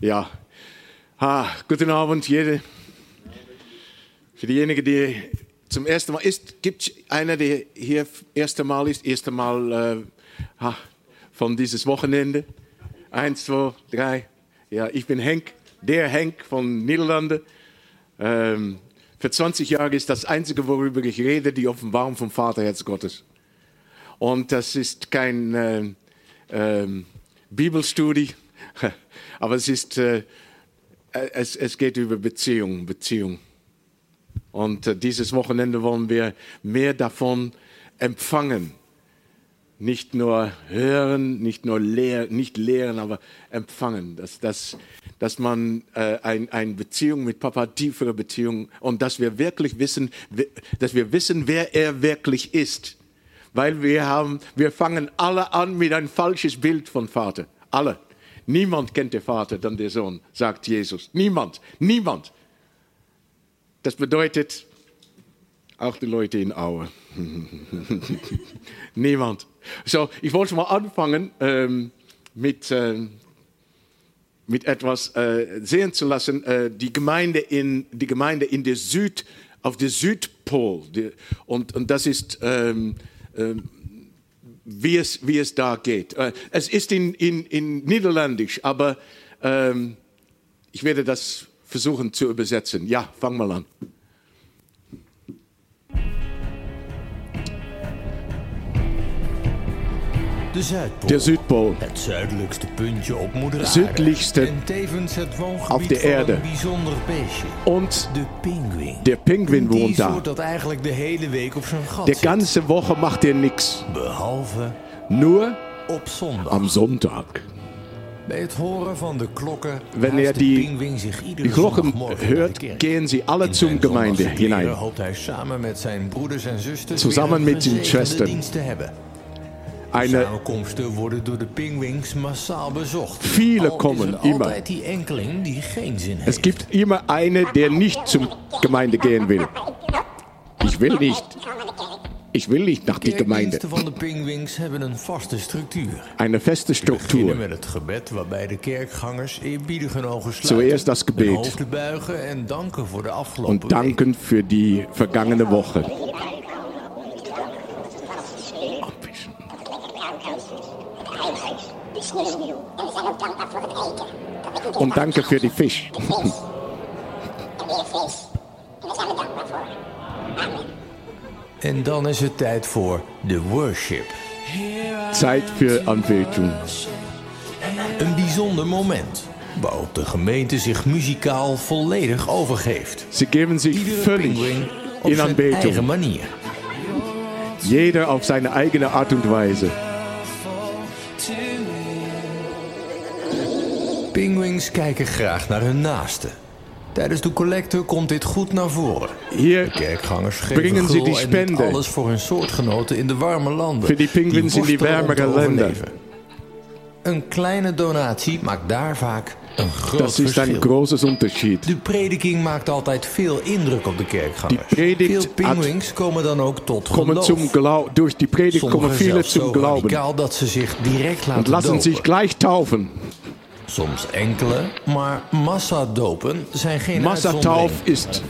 Ja, ah, guten Abend, jede. Für diejenigen, die zum ersten Mal ist, gibt es einer, der hier das erste Mal ist, erste Mal äh, von dieses Wochenende? Eins, zwei, drei. Ja, ich bin Henk, der Henk von Niederlande. Ähm, für 20 Jahre ist das Einzige, worüber ich rede, die Offenbarung vom Vaterherz Gottes. Und das ist kein äh, äh, Bibelstudie, aber es ist, äh, es, es geht über Beziehung, Beziehung. Und äh, dieses Wochenende wollen wir mehr davon empfangen. Nicht nur hören, nicht nur lehren, nicht lehren, aber empfangen. Dass, dass, dass man äh, eine ein Beziehung mit Papa, tiefere Beziehung und dass wir wirklich wissen, dass wir wissen, wer er wirklich ist. Weil wir haben, wir fangen alle an mit ein falsches Bild von Vater. Alle. Niemand kennt den Vater, dann der Sohn, sagt Jesus. Niemand, niemand. Das bedeutet auch die Leute in Aue. Niemand. So, ich wollte mal anfangen ähm, mit, äh, mit etwas äh, sehen zu lassen. Äh, die, Gemeinde in, die Gemeinde in der Süd, auf der Südpol. Die, und, und das ist, ähm, ähm wie, es, wie es da geht. Äh, es ist in, in, in Niederländisch, aber ähm, ich werde das versuchen zu übersetzen. Ja, fang mal an. Der Südpol. Aarde. Südlichste auf der Erde. Und der Pinguin wohnt da. soort dat eigenlijk de hele week op zijn gat Die zit. ganze Woche macht er nichts. Nur am Sonntag. Bij het horen van de klokken Wenn er die- Die Glocken hört, gehen sie alle zum Gemeinde hinein. Zusammen mit den Schwestern. Eine. Viele kommen er immer. es gibt immer eine, der nicht zum Gemeinde gehen will. Ich will nicht. Ich will nicht nach die Gemeinde. Eine feste Struktur. Zuerst das Gebet. Und danken für die vergangene Woche. Und danke für die Fisch. En dan is het tijd voor de worship. Zeit für Anbetung. Een bijzonder moment waarop de gemeente zich muzikaal volledig overgeeft. Sie geben sich Iedere völlig op in zijn eigen manier. Jeder auf seine eigene Art und Weise. Pinguïns kijken graag naar hun naasten. Tijdens de collecte komt dit goed naar voren. Hier Kerkgangers geven Brengen ze die gul en niet spende. alles voor hun soortgenoten in de warme landen. Für die pinguïns in die Länder. overleven. Een kleine donatie maakt daar vaak een groot Das ist ein verschil. großes Unterschied. De prediking maakt altijd veel indruk op de kerkgangers. Veel pinguïns komen dan ook tot Kommen geloof. Glau durch die Sommigen viele zelfs zum Glauben dat ze zich direct laten lassen dopen. sich gleich taufen. Soms enkele, maar massadopen zijn geen Massatauf ist,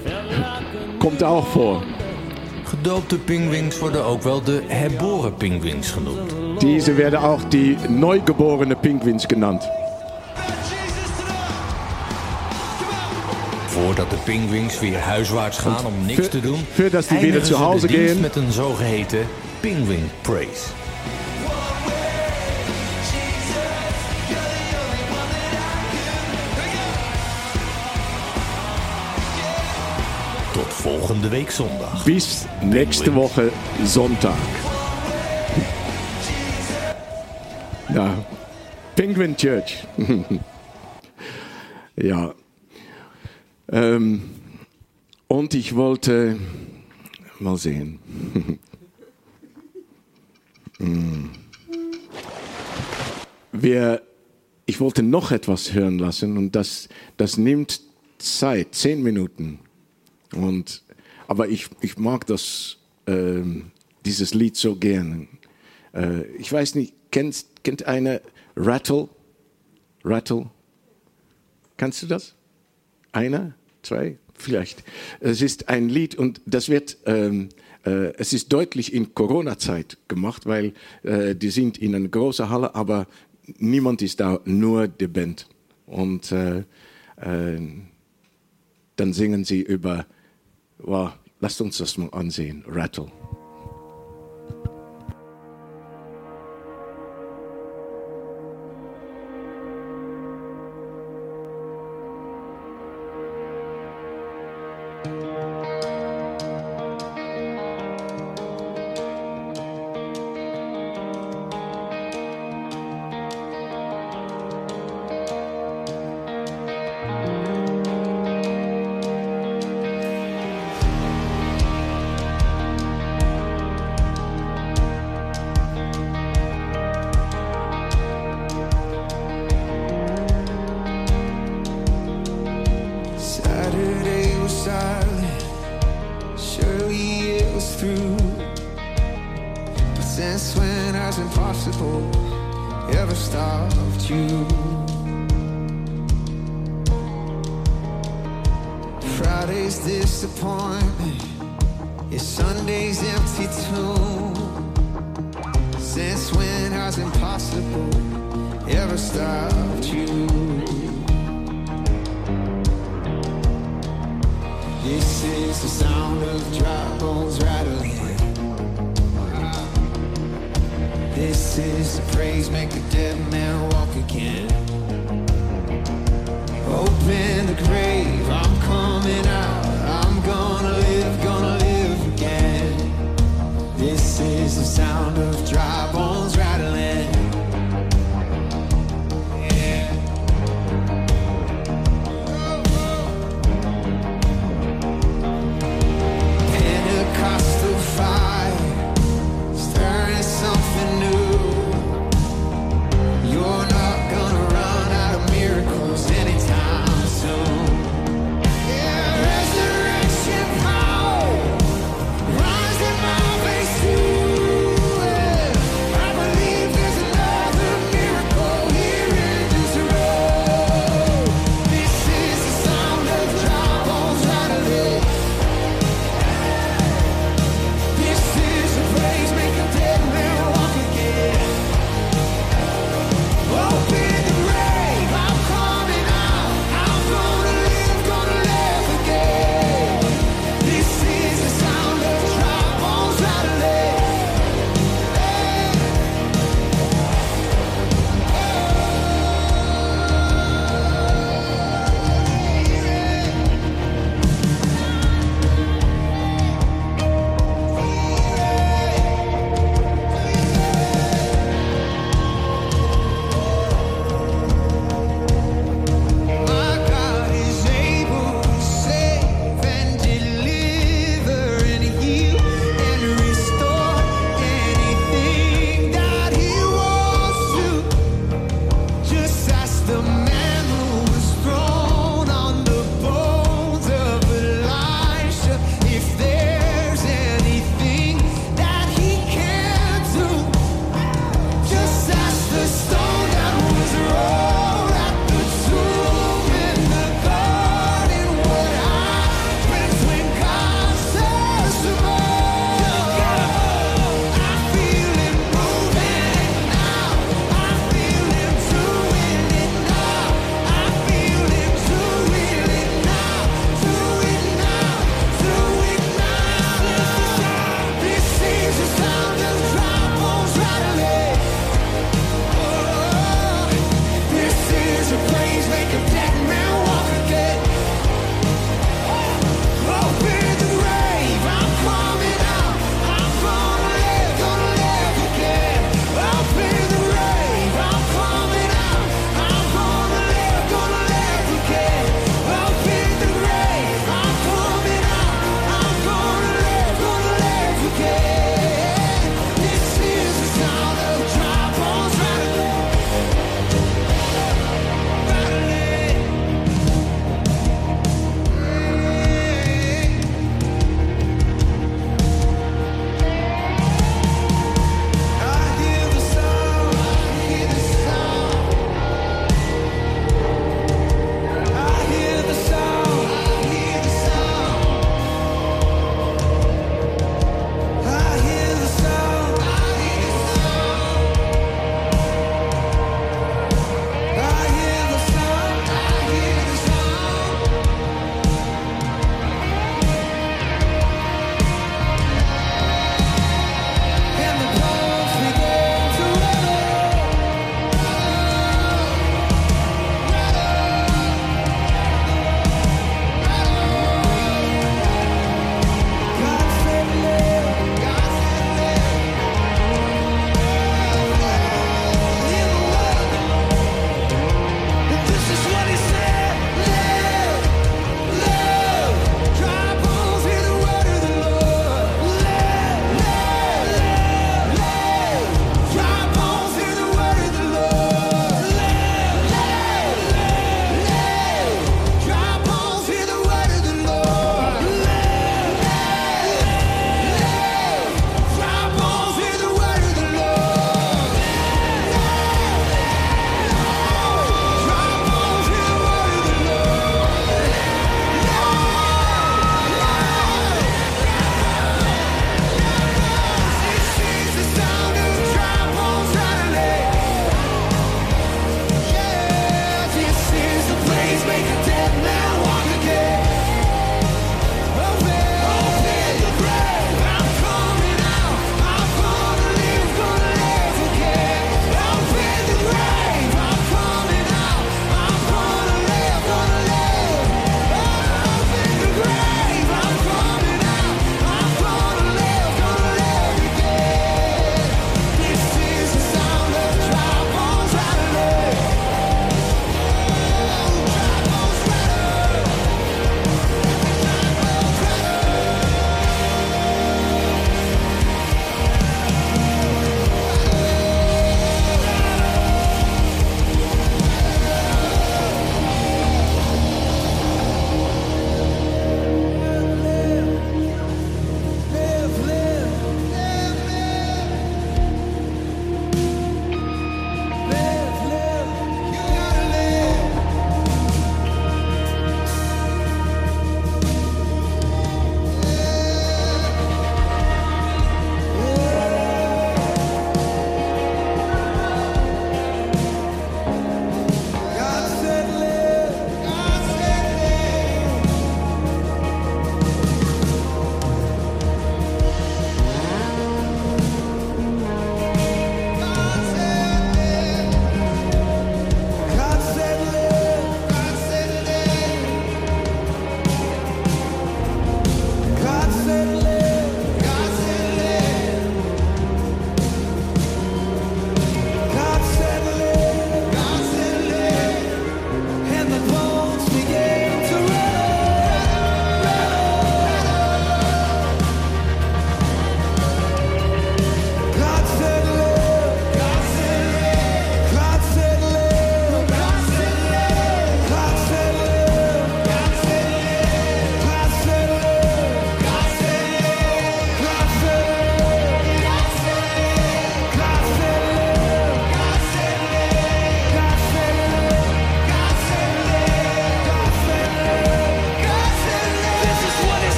kommt auch vor. Gedoopte pinguïns worden ook wel de herboren pinguïns genoemd. Diese werden auch die neugeborene Pinguins genannt. Voordat de pinguïns weer huiswaarts gaan om niks voor- te doen, voordat die weer naar huis gaan. met een zogeheten penguin praise. Tot volgende week zondag. Bis nächste Woche Sonntag. Ja, Penguin Church. ja. Ähm, und ich wollte mal sehen. Hm. Wir, ich wollte noch etwas hören lassen und das, das nimmt Zeit, zehn Minuten. Und, aber ich, ich mag das, ähm, dieses Lied so gerne. Äh, ich weiß nicht, kennt, kennt eine Rattle? Rattle? Kannst du das? Einer? Zwei? Vielleicht. Es ist ein Lied und das wird, ähm, äh, es ist deutlich in Corona-Zeit gemacht, weil äh, die sind in einer großen Halle, aber niemand ist da, nur die Band. Und äh, äh, dann singen sie über, wow, lasst uns das mal ansehen, Rattle.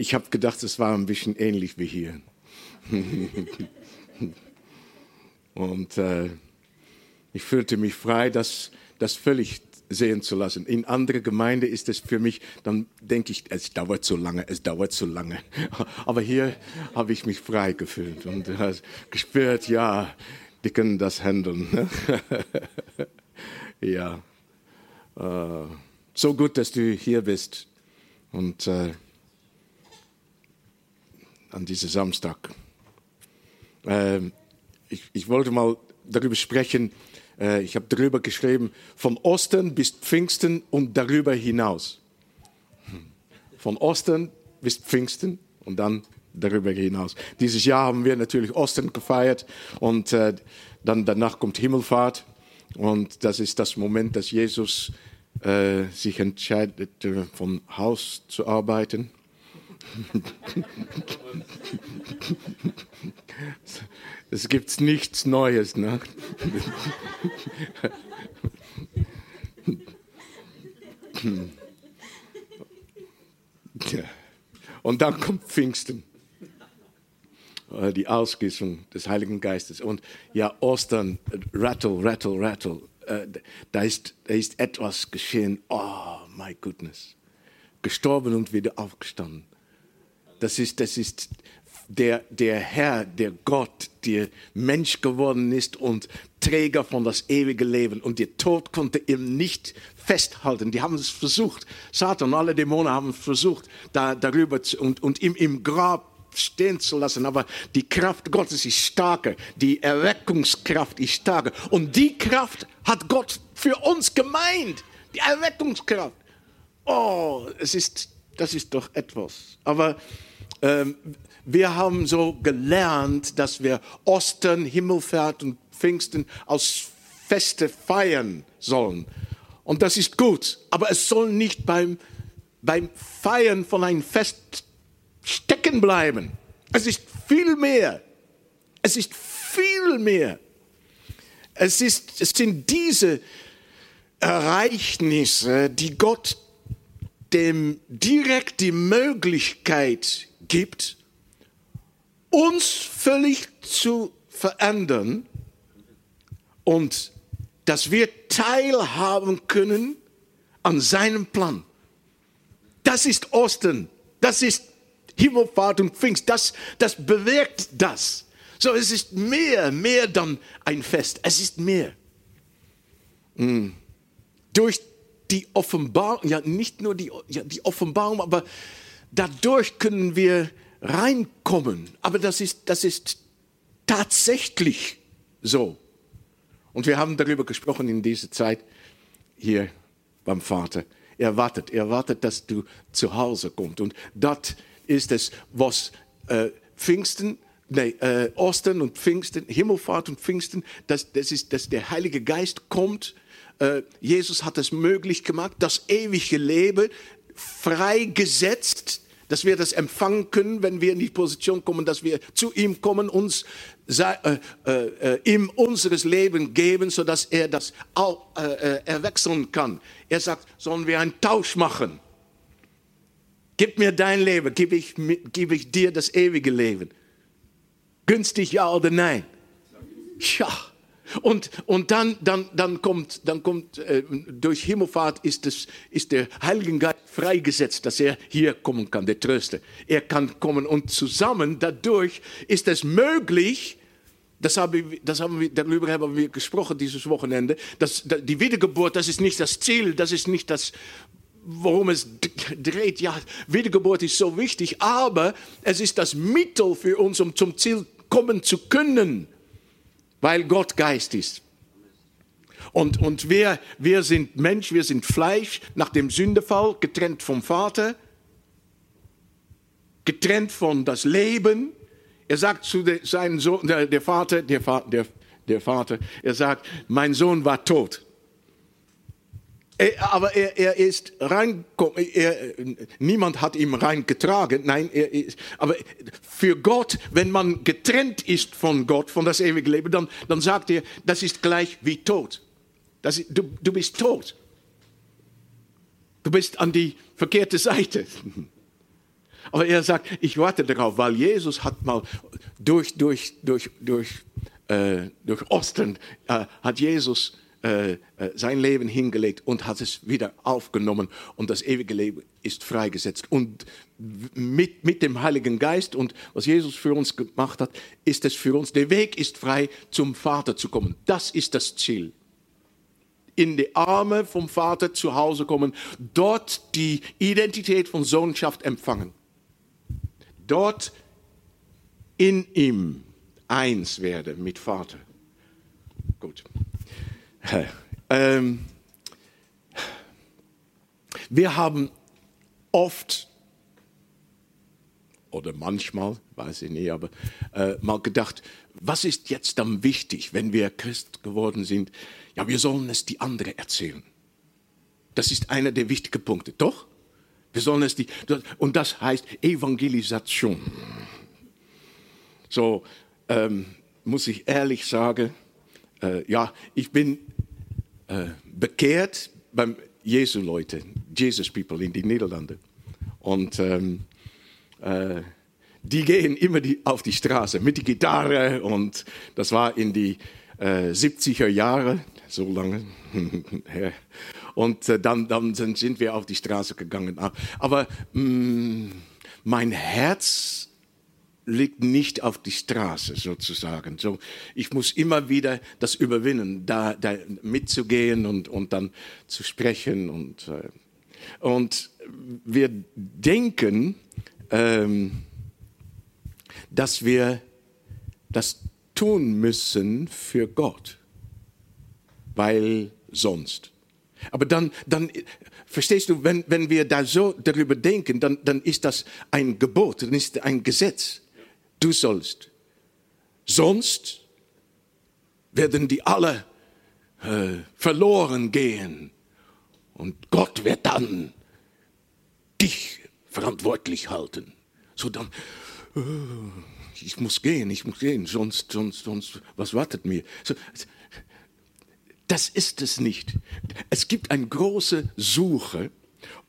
Ich habe gedacht, es war ein bisschen ähnlich wie hier. Und äh, ich fühlte mich frei, das, das völlig sehen zu lassen. In andere Gemeinde ist es für mich, dann denke ich, es dauert so lange, es dauert so lange. Aber hier habe ich mich frei gefühlt und äh, gespürt, ja, die können das handeln. ja, äh, so gut, dass du hier bist und äh, an diesem Samstag. Ähm, ich, ich wollte mal darüber sprechen, äh, ich habe darüber geschrieben, von Osten bis Pfingsten und darüber hinaus. Von Osten bis Pfingsten und dann darüber hinaus. Dieses Jahr haben wir natürlich Osten gefeiert und äh, dann danach kommt Himmelfahrt und das ist das Moment, dass Jesus äh, sich entscheidet, äh, vom Haus zu arbeiten. Es gibt nichts Neues. Ne? Und dann kommt Pfingsten, äh, die Ausgießung des Heiligen Geistes. Und ja, Ostern, rattle, rattle, rattle. Äh, Da ist, da ist etwas geschehen. Oh, my goodness. Gestorben und wieder aufgestanden. Das ist, das ist der, der Herr, der Gott, der Mensch geworden ist und Träger von das ewige Leben. Und der Tod konnte ihm nicht festhalten. Die haben es versucht. Satan alle Dämonen haben versucht, da, darüber zu, und, und ihm im Grab stehen zu lassen. Aber die Kraft Gottes ist stärker. Die Erweckungskraft ist stärker. Und die Kraft hat Gott für uns gemeint. Die Erweckungskraft. Oh, es ist, das ist doch etwas. Aber ähm, wir haben so gelernt, dass wir Ostern, Himmelfahrt und Pfingsten als Feste feiern sollen. Und das ist gut. Aber es soll nicht beim, beim Feiern von einem Fest stecken bleiben. Es ist viel mehr. Es ist viel mehr. Es, ist, es sind diese Ereignisse, die Gott dem direkt die Möglichkeit gibt, uns völlig zu verändern und dass wir teilhaben können an seinem Plan. Das ist Osten, das ist Himmelfahrt und Pfingst, das, das bewirkt das. So, es ist mehr, mehr dann ein Fest, es ist mehr. Mm. Durch die Offenbarung, ja nicht nur die, ja, die Offenbarung, aber dadurch können wir reinkommen. Aber das ist, das ist tatsächlich so. Und wir haben darüber gesprochen in dieser Zeit hier beim Vater. Er wartet, er wartet, dass du zu Hause kommst. Und dort ist es, was äh, Pfingsten, nee, äh, Ostern und Pfingsten, Himmelfahrt und Pfingsten, das, das ist, dass der Heilige Geist kommt. Äh, Jesus hat es möglich gemacht, das ewige Leben freigesetzt, dass wir das empfangen können, wenn wir in die Position kommen, dass wir zu ihm kommen, uns sei, äh, äh, ihm unseres Leben geben, so dass er das auch, äh, äh, erwechseln kann. Er sagt, sollen wir einen Tausch machen? Gib mir dein Leben, gebe ich, gebe ich dir das ewige Leben. Günstig ja oder nein? Ja. Und, und dann, dann, dann kommt, dann kommt äh, durch Himmelfahrt ist, es, ist der Heilige Geist freigesetzt, dass er hier kommen kann, der Tröster. Er kann kommen und zusammen dadurch ist es möglich, das, habe, das haben wir, darüber haben wir gesprochen dieses Wochenende, dass die Wiedergeburt, das ist nicht das Ziel, das ist nicht das, worum es dreht. Ja, Wiedergeburt ist so wichtig, aber es ist das Mittel für uns, um zum Ziel kommen zu können weil Gott Geist ist. Und, und wir, wir sind Mensch, wir sind Fleisch nach dem Sündefall, getrennt vom Vater, getrennt von das Leben. Er sagt zu seinem Sohn, der, der Vater, der, der, der Vater, er sagt, mein Sohn war tot. Er, aber er, er ist reingekommen, er, niemand hat ihn reingetragen, nein, er ist, aber für Gott, wenn man getrennt ist von Gott, von das ewige Leben, dann, dann sagt er, das ist gleich wie tot. Das du, du bist tot. Du bist an die verkehrte Seite. Aber er sagt, ich warte darauf, weil Jesus hat mal durch, durch, durch, durch, äh, durch Osten, äh, hat Jesus äh, äh, sein Leben hingelegt und hat es wieder aufgenommen und das ewige Leben ist freigesetzt. Und mit, mit dem Heiligen Geist und was Jesus für uns gemacht hat, ist es für uns, der Weg ist frei, zum Vater zu kommen. Das ist das Ziel in die Arme vom Vater zu Hause kommen, dort die Identität von Sohnschaft empfangen, dort in ihm eins werden mit Vater. Gut. Ähm, wir haben oft oder manchmal, weiß ich nicht, aber äh, mal gedacht, was ist jetzt dann wichtig, wenn wir Christ geworden sind? Ja, wir sollen es die anderen erzählen. Das ist einer der wichtigen Punkte, doch? Wir sollen es die, und das heißt Evangelisation. So ähm, muss ich ehrlich sagen, äh, ja, ich bin äh, bekehrt beim Jesu-Leute, Jesus People in die Niederlande. Und ähm, äh, die gehen immer die, auf die Straße mit der Gitarre und das war in die äh, 70er Jahre, so lange her. Und äh, dann, dann sind wir auf die Straße gegangen. Aber mh, mm, mein Herz liegt nicht auf die Straße sozusagen. So, ich muss immer wieder das überwinden, da, da mitzugehen und, und dann zu sprechen. Und, äh, und wir denken, ähm, dass wir das tun müssen für Gott, weil sonst. Aber dann, dann verstehst du, wenn, wenn wir da so darüber denken, dann, dann ist das ein Gebot, dann ist ein Gesetz. Du sollst. Sonst werden die alle äh, verloren gehen. Und Gott wird dann dich verantwortlich halten. So dann, äh, ich muss gehen, ich muss gehen, sonst, sonst, sonst, was wartet mir? So, das ist es nicht. Es gibt eine große Suche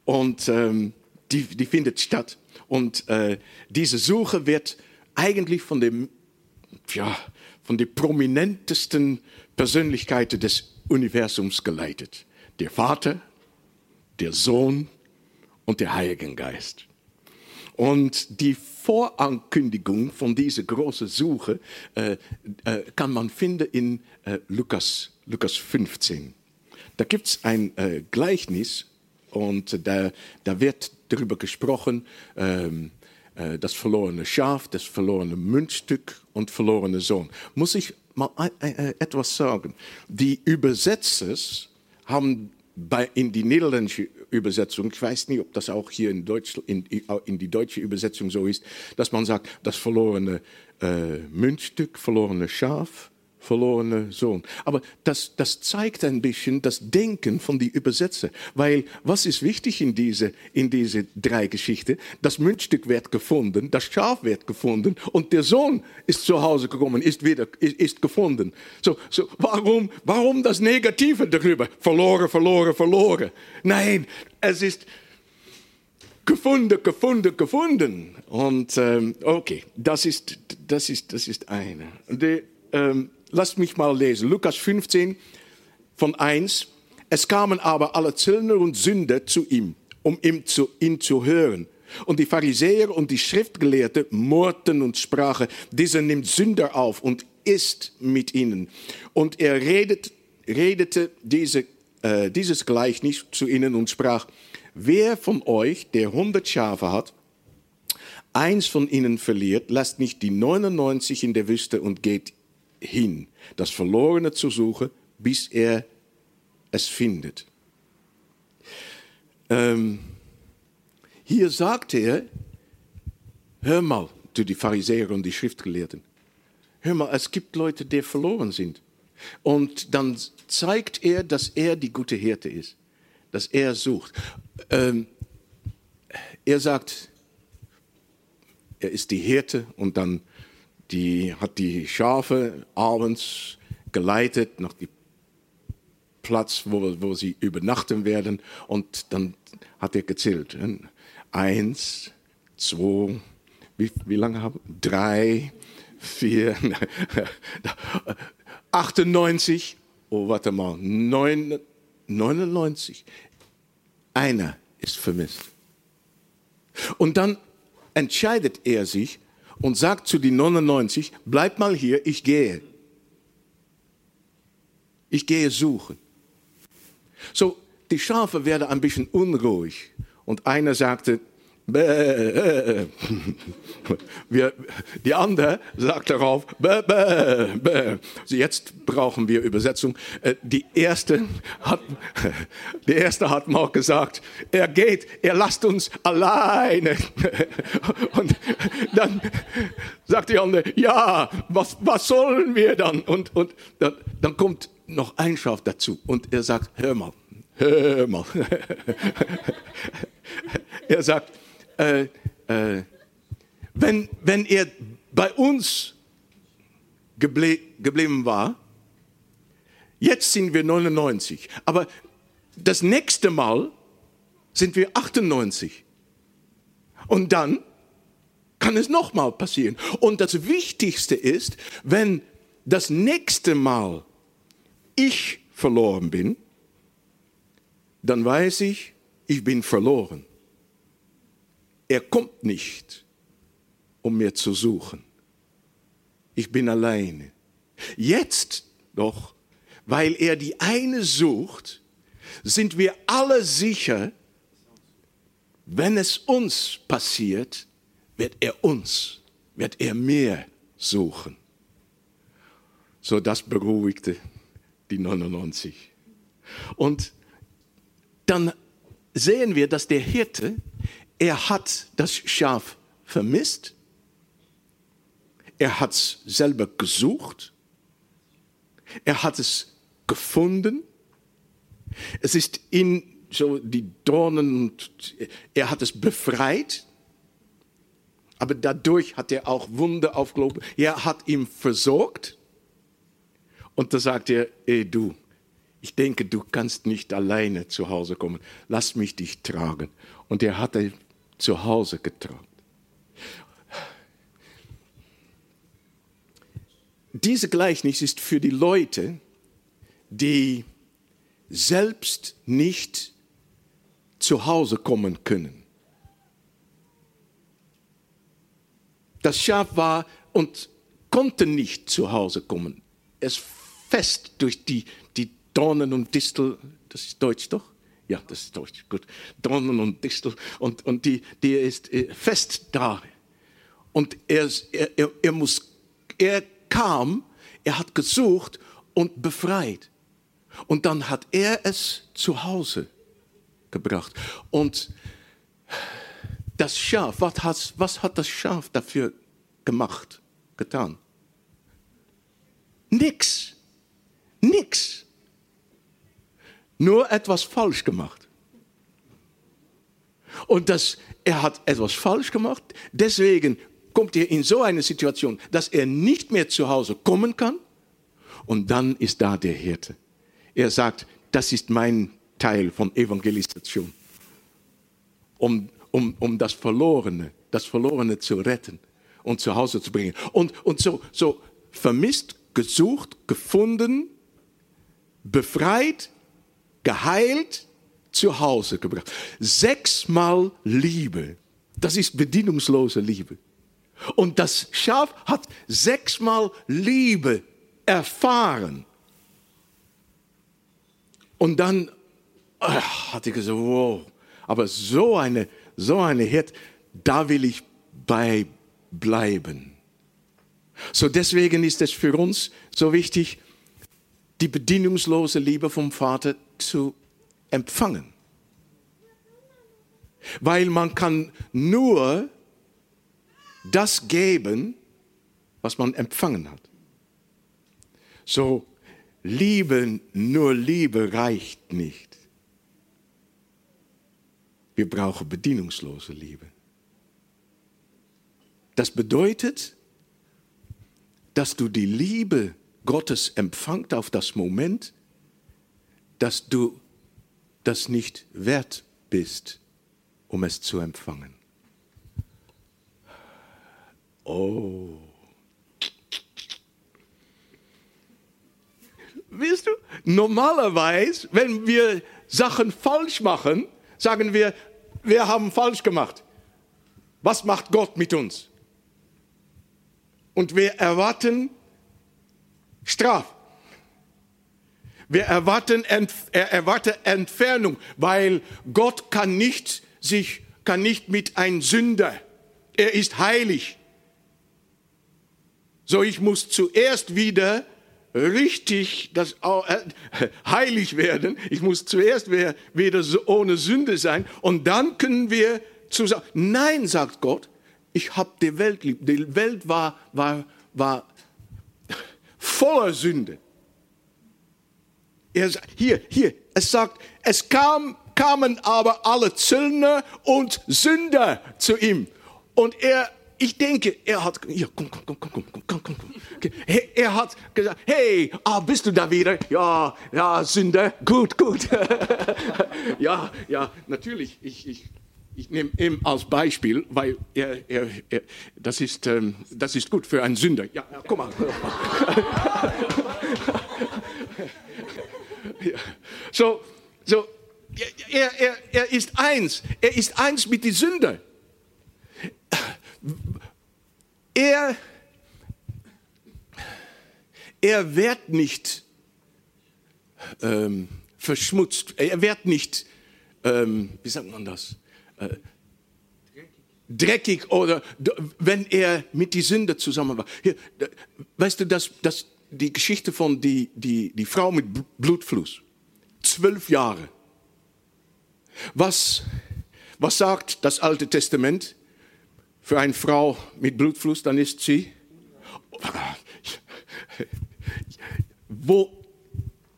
und ähm, die, die findet statt. Und äh, diese Suche wird eigentlich von dem, ja, von den prominentesten Persönlichkeiten des Universums geleitet. Der Vater, der Sohn und der Heilige Geist. Und die Vorankündigung von dieser großen Suche äh, äh, kann man finden in äh, Lukas, Lukas 15. Da gibt es ein äh, Gleichnis und da, da wird darüber gesprochen, ähm, äh, das verlorene Schaf, das verlorene Münzstück und verlorene Sohn. Muss ich mal etwas sagen? Die Übersetzer haben bei, in die niederländische Übersetzung, ich weiß nicht, ob das auch hier in, Deutsch, in, in die deutsche Übersetzung so ist, dass man sagt, das verlorene äh, Münzstück, verlorene Schaf, verlorene Sohn. Aber das, das zeigt ein bisschen das Denken von die Übersetzer. Weil was ist wichtig in diese, in diese drei Geschichten? Das Münzstück wird gefunden, das Schaf wird gefunden und der Sohn ist zu Hause gekommen, ist wieder, ist, ist gefunden. So, so, warum, warum das Negative darüber? Verloren, verloren, verloren. Nein, es ist gefunden, gefunden, gefunden. Und ähm, okay, das ist, das ist, das ist eine. Die, ähm, lasst mich mal lesen. Lukas 15 von 1. Es kamen aber alle Zöllner und Sünder zu ihm, um ihn zu, ihn zu hören. Und die Pharisäer und die Schriftgelehrten murrten und sprachen, dieser nimmt Sünder auf und isst mit ihnen. Und er redet, redete diese, äh, dieses Gleichnis zu ihnen und sprach, wer von euch, der hundert Schafe hat, eins von ihnen verliert, lasst nicht die 99 in der Wüste und geht hin, das Verlorene zu suchen, bis er es findet. Ähm, hier sagt er, hör mal, zu die Pharisäer und die Schriftgelehrten, hör mal, es gibt Leute, die verloren sind. Und dann zeigt er, dass er die gute Hirte ist, dass er sucht. Ähm, er sagt, er ist die Hirte und dann die hat die Schafe abends geleitet nach dem Platz, wo, wo sie übernachten werden. Und dann hat er gezählt. Eins, zwei, wie, wie lange haben? Drei, vier, 98, oh, warte mal, neun, 99. Einer ist vermisst. Und dann entscheidet er sich und sagt zu den 99, bleib mal hier, ich gehe. Ich gehe suchen. So, die Schafe werden ein bisschen unruhig. Und einer sagte, Bäh. Wir, die andere sagt darauf, bäh, bäh, bäh. Jetzt brauchen wir Übersetzung. Äh, Die erste hat, die erste hat mal gesagt, er geht, er lasst uns alleine. Und dann sagt die andere, ja, was, was sollen wir dann? Und, und dann, dann kommt noch ein Schaf dazu und er sagt, hör mal, hör mal. er sagt, äh, äh, wenn, wenn er bei uns geble geblieben war, jetzt sind wir 99, aber das nächste Mal sind wir 98. Und dann kann es nochmal passieren. Und das Wichtigste ist, wenn das nächste Mal ich verloren bin, dann weiß ich, ich bin verloren. Er kommt nicht, um mir zu suchen. Ich bin alleine. Jetzt doch, weil er die eine sucht, sind wir alle sicher, wenn es uns passiert, wird er uns, wird er mir suchen. So das beruhigte die 99. Und dann sehen wir, dass der Hirte, er hat das Schaf vermisst, er hat es selber gesucht, er hat es gefunden, es ist in so die Dornen er hat es befreit, aber dadurch hat er auch Wunder aufgelobt, er hat ihn versorgt. Und da sagt er, ey du, ich denke, du kannst nicht alleine zu Hause kommen. Lass mich dich tragen. Und er hat zu Hause getragen. Diese Gleichnis ist für die Leute, die selbst nicht zu Hause kommen können. Das Schaf war und konnte nicht zu Hause kommen. Es fest durch die, die Dornen und Distel, das ist Deutsch doch? Ja, das ist Deutsch, gut. Dornen und Distel und, und die, die ist äh, fest da. Und er, er, er, muss, er kam, er hat gesucht und befreit. Und dann hat er es zu Hause gebracht. Und das Schaf, was hat, was hat das Schaf dafür gemacht, getan? Nix. Nix. Nur etwas falsch gemacht. Und das, er hat etwas falsch gemacht, deswegen kommt er in so eine Situation, dass er nicht mehr zu Hause kommen kann. Und dann ist da der Hirte. Er sagt, das ist mein Teil von Evangelisation. Um, um, um das Verlorene, das Verlorene zu retten und zu Hause zu bringen. Und, und so, so vermisst, gesucht, gefunden, befreit, geheilt, zu Hause gebracht. Sechsmal Liebe. Das ist bedienungslose Liebe. Und das Schaf hat sechsmal Liebe erfahren. Und dann ach, hatte ich gesagt, wow, aber so eine, so eine Hirt, da will ich bei bleiben. So deswegen ist es für uns so wichtig, die bedienungslose Liebe vom Vater zu empfangen. Weil man kann nur das geben, was man empfangen hat. So, Liebe, nur Liebe reicht nicht. Wir brauchen bedienungslose Liebe. Das bedeutet, dass du die Liebe Gottes empfangt auf das Moment, dass du das nicht wert bist, um es zu empfangen. Oh. Weißt du, normalerweise, wenn wir Sachen falsch machen, sagen wir, wir haben falsch gemacht. Was macht Gott mit uns? Und wir erwarten Straf. Wir erwarten, er erwartet Entfernung, weil Gott kann nicht sich, kann nicht mit einem Sünder. Er ist heilig. So, ich muss zuerst wieder richtig das, äh, heilig werden. Ich muss zuerst wieder ohne Sünde sein und dann können wir zusammen. Nein, sagt Gott, ich habe die Welt lieb. Die Welt war, war, war voller Sünde. Er, hier, hier, es sagt, es kam, kamen aber alle Zöllner und Sünder zu ihm. Und er, ich denke, er hat, hier, komm, komm, komm, komm, komm, komm, komm, komm. Er hat gesagt, hey, ah, bist du da wieder? Ja, ja, Sünder, gut, gut. ja, ja, natürlich, ich, ich, ich nehme ihn als Beispiel, weil er, er, er, das, ist, ähm, das ist gut für einen Sünder. Ja, ja komm mal. So, so er, er, er ist eins. Er ist eins mit den Sünder. Er, er wird nicht ähm, verschmutzt. Er wird nicht, ähm, wie sagt man das? Äh, dreckig oder wenn er mit die Sünder zusammen war. Hier, weißt du, dass, dass die Geschichte von die, die, die Frau mit Blutfluss. Zwölf Jahre. Was, was sagt das Alte Testament für eine Frau mit Blutfluss? Dann ist sie, wo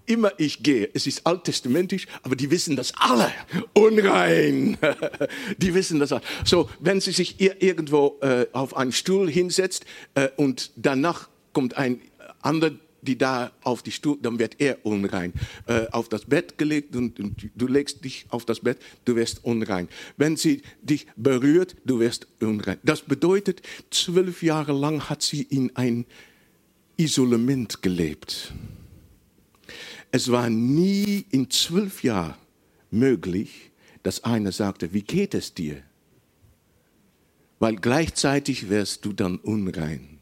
immer ich gehe, es ist alttestamentisch, aber die wissen das alle. Unrein. Die wissen das alle. So, wenn sie sich irgendwo äh, auf einen Stuhl hinsetzt äh, und danach kommt ein andere, die da auf die Stuhl, dann wird er unrein. Äh, auf das Bett gelegt und, und, du legst dich auf das Bett, du wirst unrein. Wenn sie dich berührt, du wirst unrein. Das bedeutet, zwölf Jahre lang hat sie in ein Isolement gelebt. Es war nie in zwölf Jahren möglich, dass einer sagte, wie geht es dir? Weil gleichzeitig wärst du dann unrein.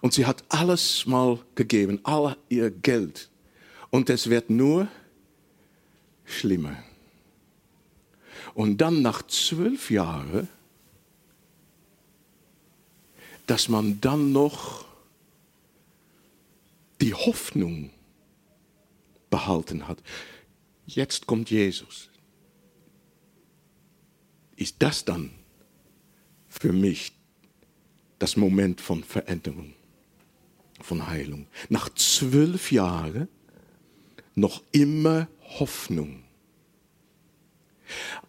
Und sie hat alles mal gegeben, all ihr Geld. Und es wird nur schlimmer. Und dann nach zwölf Jahren, dass man dann noch die Hoffnung behalten hat. Jetzt kommt Jesus. Ist das dann für mich das Moment von Veränderung? Von Heilung. Nach zwölf Jahren noch immer Hoffnung.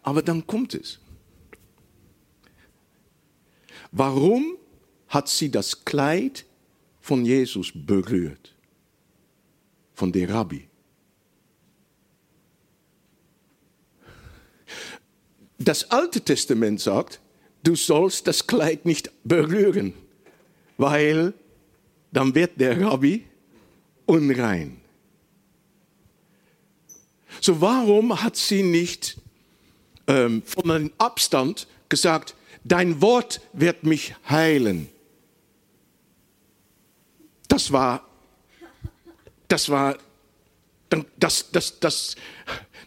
Aber dann kommt es. Warum hat sie das Kleid von Jesus berührt? Von der Rabbi. Das Alte Testament sagt, du sollst das Kleid nicht berühren, weil dann wird der Rabbi unrein. So warum hat sie nicht ähm, von einem Abstand gesagt, dein Wort wird mich heilen? Das war, das war, das, das, das,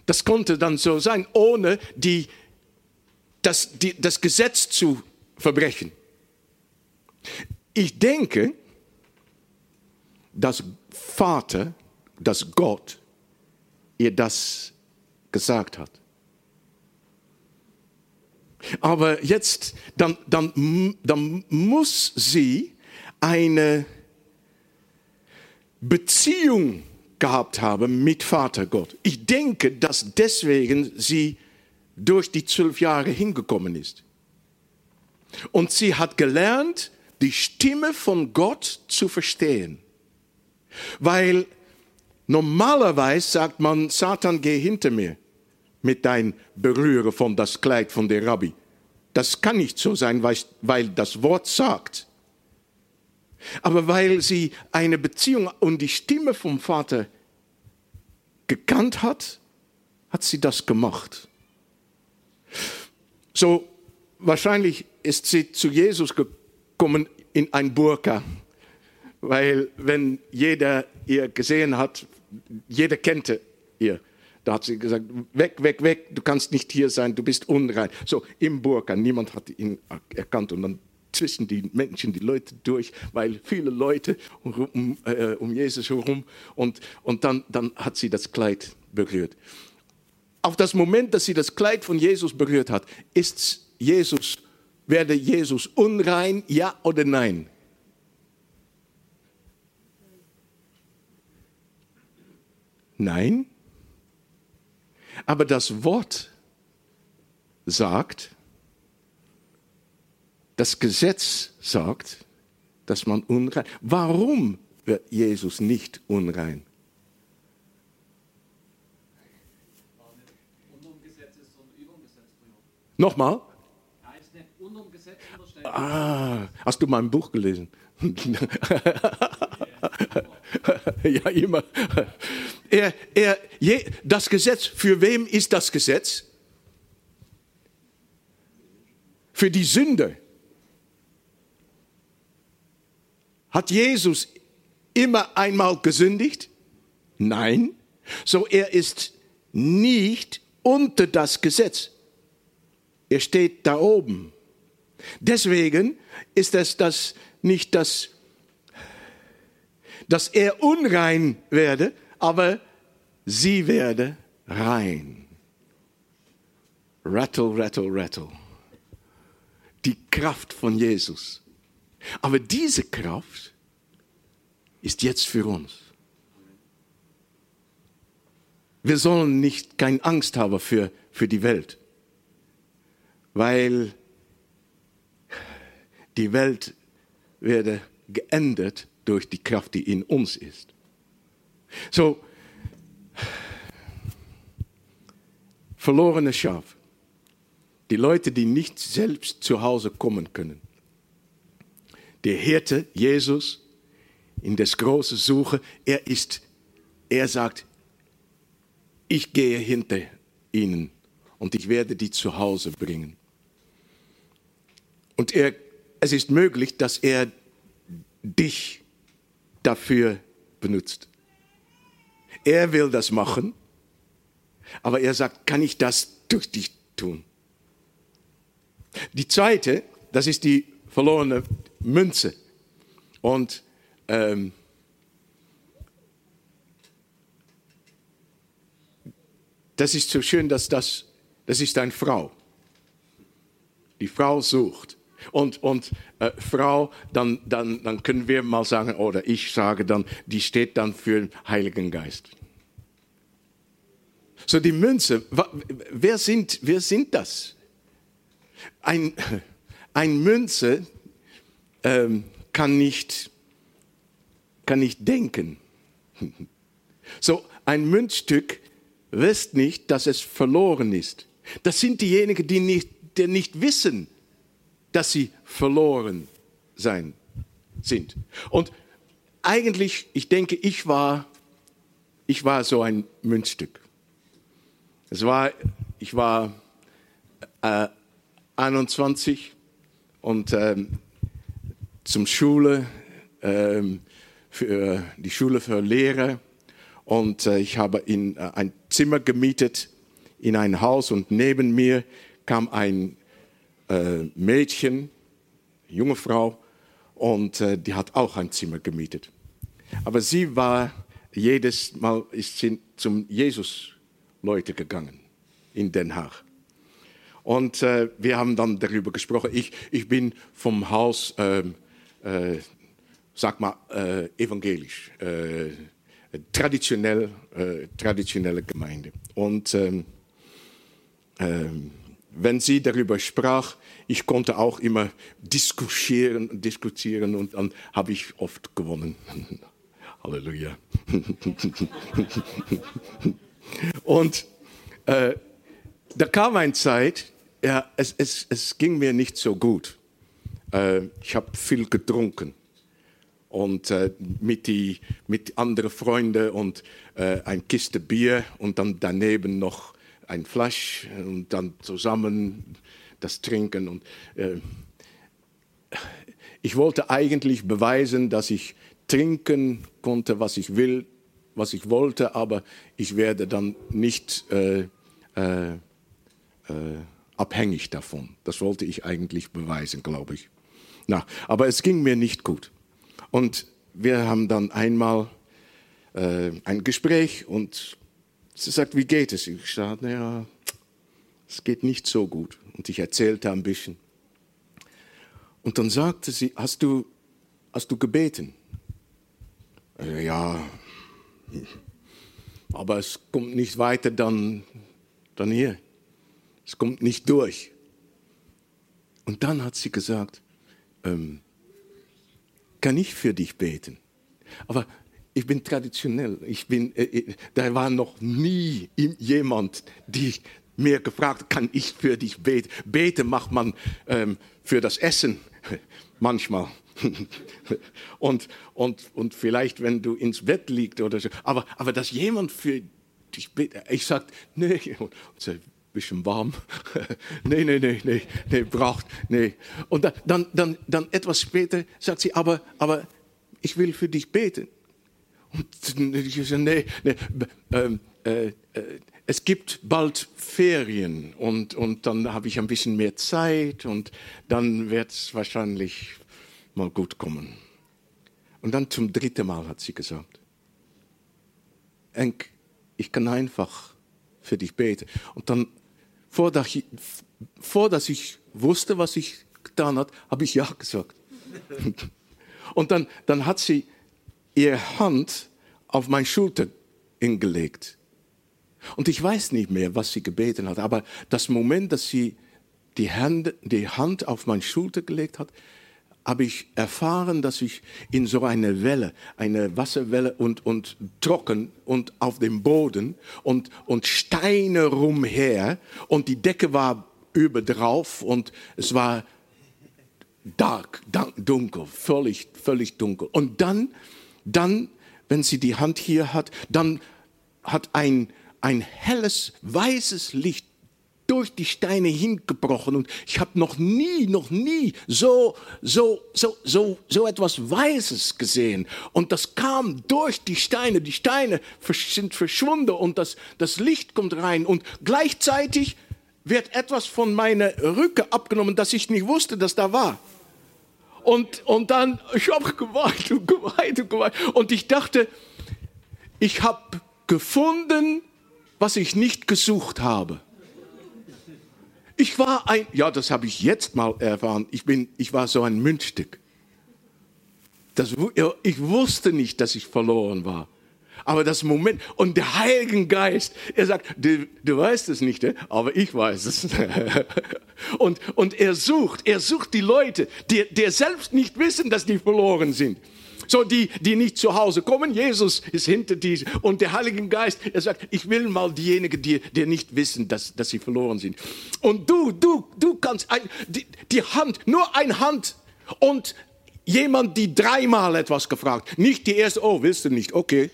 das konnte dann so sein, ohne die, das, die, das Gesetz zu verbrechen. Ich denke, dass Vater, dass Gott ihr das gesagt hat. Aber jetzt, dann, dann, dann muss sie eine Beziehung gehabt haben mit Vater Gott. Ich denke, dass deswegen sie durch die zwölf Jahre hingekommen ist. Und sie hat gelernt, die Stimme von Gott zu verstehen. Weil normalerweise sagt man, Satan, geh hinter mir mit dein Berühren von das Kleid von der Rabbi. Das kann nicht so sein, weil das Wort sagt. Aber weil sie eine Beziehung und die Stimme vom Vater gekannt hat, hat sie das gemacht. So, wahrscheinlich ist sie zu Jesus gekommen in ein Burka, weil wenn jeder ihr gesehen hat, jeder kannte ihr. Da hat sie gesagt, weg, weg, weg, du kannst nicht hier sein, du bist unrein. So, im Burka, niemand hat ihn erkannt und dann zwischen die Menschen, die Leute durch, weil viele Leute um, äh, um Jesus herum und, und dann, dann hat sie das Kleid berührt. Auf das Moment, dass sie das Kleid von Jesus berührt hat, ist Jesus, werde Jesus unrein, ja oder nein? Nein. Aber das Wort sagt, das Gesetz sagt, dass man unrein. Warum wird Jesus nicht unrein? Nochmal? Ah, hast du mein Buch gelesen? ja, immer. Er, er, je, das Gesetz, für wem ist das Gesetz? Für die Sünder. Hat Jesus immer einmal gesündigt? Nein. So er ist nicht unter das Gesetz. Er steht da oben. Deswegen ist es das nicht das, dass er unrein werde, aber sie werde rein. Rattle, rattle, rattle. Die Kraft von Jesus. Aber diese Kraft ist jetzt für uns. Wir sollen nicht keine Angst haben für, für die Welt, weil die Welt werde geändert durch die Kraft, die in uns ist. So, verlorene Schaf, die Leute, die nicht selbst zu Hause kommen können. Der Hirte, Jesus, in das große Suche, er ist, er sagt, ich gehe hinter ihnen und ich werde die zu Hause bringen. Und er, es ist möglich, dass er dich dafür benutzt. Er will das machen, aber er sagt, kann ich das durch dich tun? Die zweite, das ist die verlorene Münze. Und ähm, das ist so schön, dass das, das ist eine Frau. Die Frau sucht. Und, und äh, Frau, dann, dann, dann können wir mal sagen, oder ich sage dann, die steht dann für den Heiligen Geist. So die Münze, wer sind, wer sind das? Ein, ein Münze ähm, kann nicht kann nicht denken. So, ein Münzstück wisst nicht, dass es verloren ist. Das sind diejenigen, die nicht, die nicht wissen, dass sie verloren sein sind. Und eigentlich, ich denke, ich war, ich war so ein Münzstück. Es war, ich war äh, 21 und ähm, zum Schule ähm, für die Schule für Lehrer und äh, ich habe in äh, ein Zimmer gemietet in ein Haus und neben mir kam ein äh, Mädchen, junge Frau und äh, die hat auch ein Zimmer gemietet. Aber sie war jedes Mal ist sie zum Jesus Leute gegangen in Den Haag. Und äh, wir haben dann darüber gesprochen. Ich, ich bin vom Haus ähm, äh, sag mal, äh, evangelisch, äh, traditionell, äh, traditionelle Gemeinde. Und ähm, ähm, wenn sie darüber sprach, ich konnte auch immer diskutieren, diskutieren und dann habe ich oft gewonnen. Halleluja. und äh, da kam eine Zeit, ja, es, es, es ging mir nicht so gut. Äh, ich habe viel getrunken und äh, mit, die, mit anderen Freunden und äh, ein Kiste Bier und dann daneben noch ein Flasch und dann zusammen das Trinken. Und, äh, ich wollte eigentlich beweisen, dass ich trinken konnte, was ich will, was ich wollte, aber ich werde dann nicht äh, äh, äh, abhängig davon. Das wollte ich eigentlich beweisen, glaube ich. Na, aber es ging mir nicht gut. Und wir haben dann einmal äh, ein Gespräch und sie sagt, wie geht es? Ich sagte, naja, es geht nicht so gut. Und ich erzählte ein bisschen. Und dann sagte sie, hast du, hast du gebeten? Äh, ja, aber es kommt nicht weiter dann, dann hier. Es kommt nicht durch. Und dann hat sie gesagt, ähm, kann ich für dich beten? Aber ich bin traditionell. Ich bin, äh, da war noch nie jemand, die mir gefragt, hat, kann ich für dich beten? Beten macht man ähm, für das Essen manchmal. und, und, und vielleicht, wenn du ins Bett liegst oder so. Aber, aber dass jemand für dich betet, ich sage, nee, und ein bisschen warm. nee, nee, nee, nee, nee, braucht, nee. Und dann, dann, dann, dann etwas später sagt sie, aber, aber ich will für dich beten. Nee, nee, ähm, äh, äh, es gibt bald Ferien und, und dann habe ich ein bisschen mehr Zeit und dann wird es wahrscheinlich mal gut kommen. Und dann zum dritten Mal hat sie gesagt, Enk, ich kann einfach für dich beten. Und dann, vor dass ich, vor dass ich wusste, was ich getan hat, habe ich ja gesagt. Und dann, dann hat sie ihre Hand auf meine Schulter hingelegt. Und ich weiß nicht mehr, was sie gebeten hat, aber das Moment, dass sie die Hand, die Hand auf meine Schulter gelegt hat, habe ich erfahren, dass ich in so eine Welle, eine Wasserwelle und, und trocken und auf dem Boden und, und Steine rumher und die Decke war über drauf und es war dark, dunkel, völlig, völlig dunkel. Und dann, dann, wenn sie die Hand hier hat, dann hat ein, ein helles, weißes Licht durch die Steine hingebrochen und ich habe noch nie, noch nie so, so, so, so, so etwas Weißes gesehen. Und das kam durch die Steine. Die Steine sind verschwunden und das, das Licht kommt rein und gleichzeitig wird etwas von meiner Rücke abgenommen, das ich nicht wusste, dass da war. Und, und dann, ich habe geweint und geweint und geweint. Und ich dachte, ich habe gefunden, was ich nicht gesucht habe. Ich war ein, ja, das habe ich jetzt mal erfahren. Ich bin, ich war so ein Münzstück. Das, ich wusste nicht, dass ich verloren war. Aber das Moment und der Heilige Geist, er sagt, du, du weißt es nicht, aber ich weiß es. und, und er sucht, er sucht die Leute, die, die selbst nicht wissen, dass die verloren sind. So die, die nicht zu Hause kommen. Jesus ist hinter die und der Heilige Geist, er sagt, ich will mal diejenigen, die, die nicht wissen, dass, dass sie verloren sind. Und du, du, du kannst ein, die, die Hand, nur eine Hand und jemand, die dreimal etwas gefragt. Nicht die erste, oh, willst du nicht? Okay.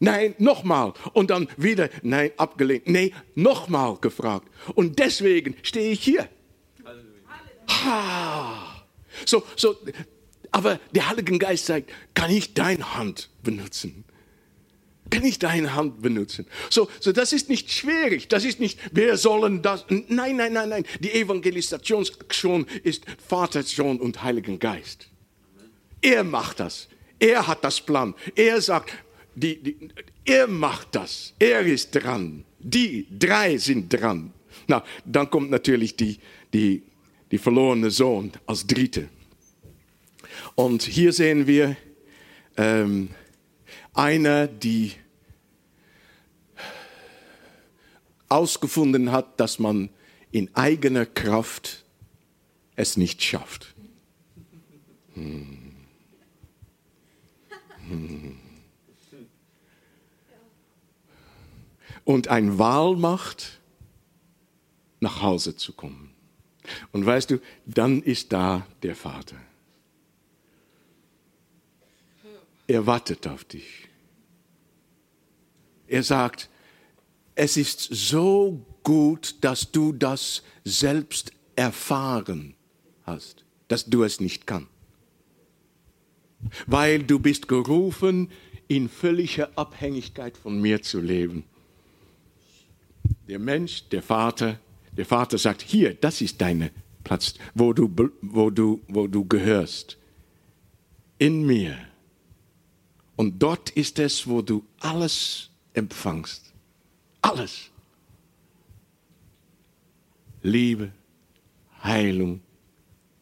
Nein, nochmal. Und dann wieder, nein, abgelehnt. Nee, nochmal gefragt. Und deswegen stehe ich hier. Ha. So, so, aber der Heilige Geist sagt, kann ich deine Hand benutzen? Kann ich deine Hand benutzen? So, so das ist nicht schwierig. Das ist nicht, wer sollen das? Nein, nein, nein, nein. Die Evangelisationsaktion ist Vater, Sohn und Heiligen Geist. Er macht das. Er hat das Plan. Er sagt, die, die, er macht das. Er ist dran. Die drei sind dran. Na, dann kommt natürlich die, die, die verlorene Sohn als Dritte. Und hier sehen wir ähm, einer, die ausgefunden hat, dass man in eigener Kraft es nicht schafft. Hm. Hm. Und ein Wahl macht, nach Hause zu kommen. Und weißt du, dann ist da der Vater. Er wartet auf dich. Er sagt, es ist so gut, dass du das selbst erfahren hast, dass du es nicht kannst. Weil du bist gerufen, in völliger Abhängigkeit von mir zu leben. Der Mensch, der Vater, der Vater sagt, hier, das ist dein Platz, wo du, wo du, wo du gehörst. In mir. Und dort ist es, wo du alles empfangst. Alles. Liebe, Heilung,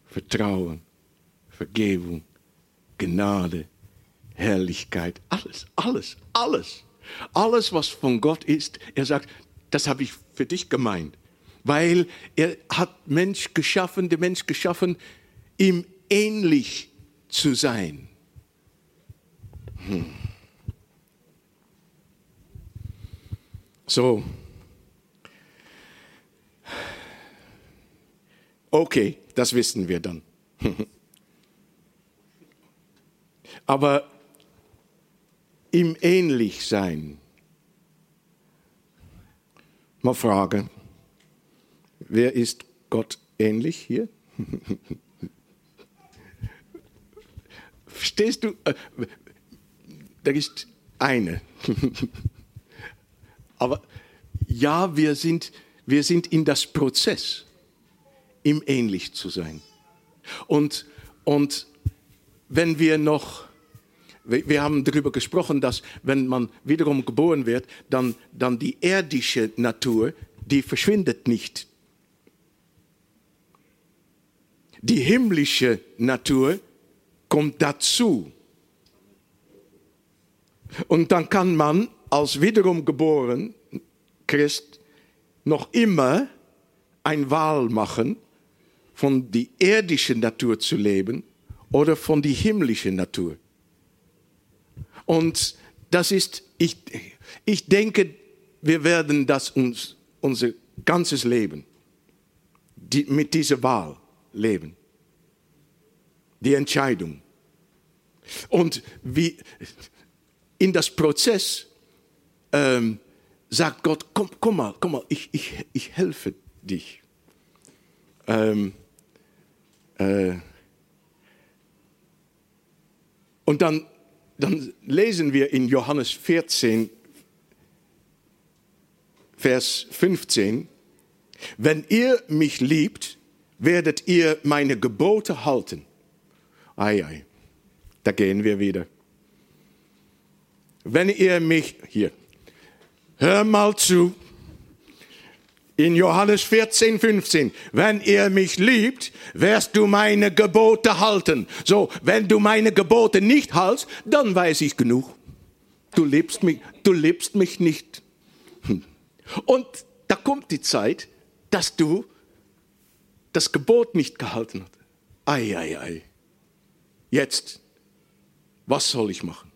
Vertrauen, Vergebung, Gnade, Herrlichkeit, alles, alles, alles. Alles, was von Gott ist, er sagt, das habe ich für dich gemeint. Weil er hat Mensch geschaffen, den Mensch geschaffen, ihm ähnlich zu sein. Hm. So. Okay, das wissen wir dann. Aber ihm ähnlich sein. Mal fragen, wer ist Gott ähnlich hier? Verstehst du? Äh, da ist eine. Aber ja, wir sind, wir sind in das Prozess, ihm ähnlich zu sein. Und, und wenn wir noch wir haben darüber gesprochen, dass wenn man wiederum geboren wird, dann, dann die irdische Natur, die verschwindet nicht. Die himmlische Natur kommt dazu. Und dann kann man als wiederum geboren Christ noch immer ein Wahl machen, von die irdische Natur zu leben oder von die himmlische Natur. Und das ist, ich, ich denke, wir werden das uns, unser ganzes Leben die, mit dieser Wahl leben. Die Entscheidung. Und wie in das Prozess ähm, sagt Gott, komm, komm mal, komm mal, ich, ich, ich helfe dich. Ähm, äh, und dann dann lesen wir in Johannes 14, Vers 15, wenn ihr mich liebt, werdet ihr meine Gebote halten. Ei, ei, da gehen wir wieder. Wenn ihr mich, hier, hör mal zu, in Johannes 14, 15, wenn ihr mich liebt, wirst du meine Gebote halten. So, wenn du meine Gebote nicht hältst, dann weiß ich genug. Du liebst mich, du liebst mich nicht. Hm. Und da kommt die Zeit, dass du das Gebot nicht gehalten hast. Ei, ei, ei. Jetzt, was soll ich machen?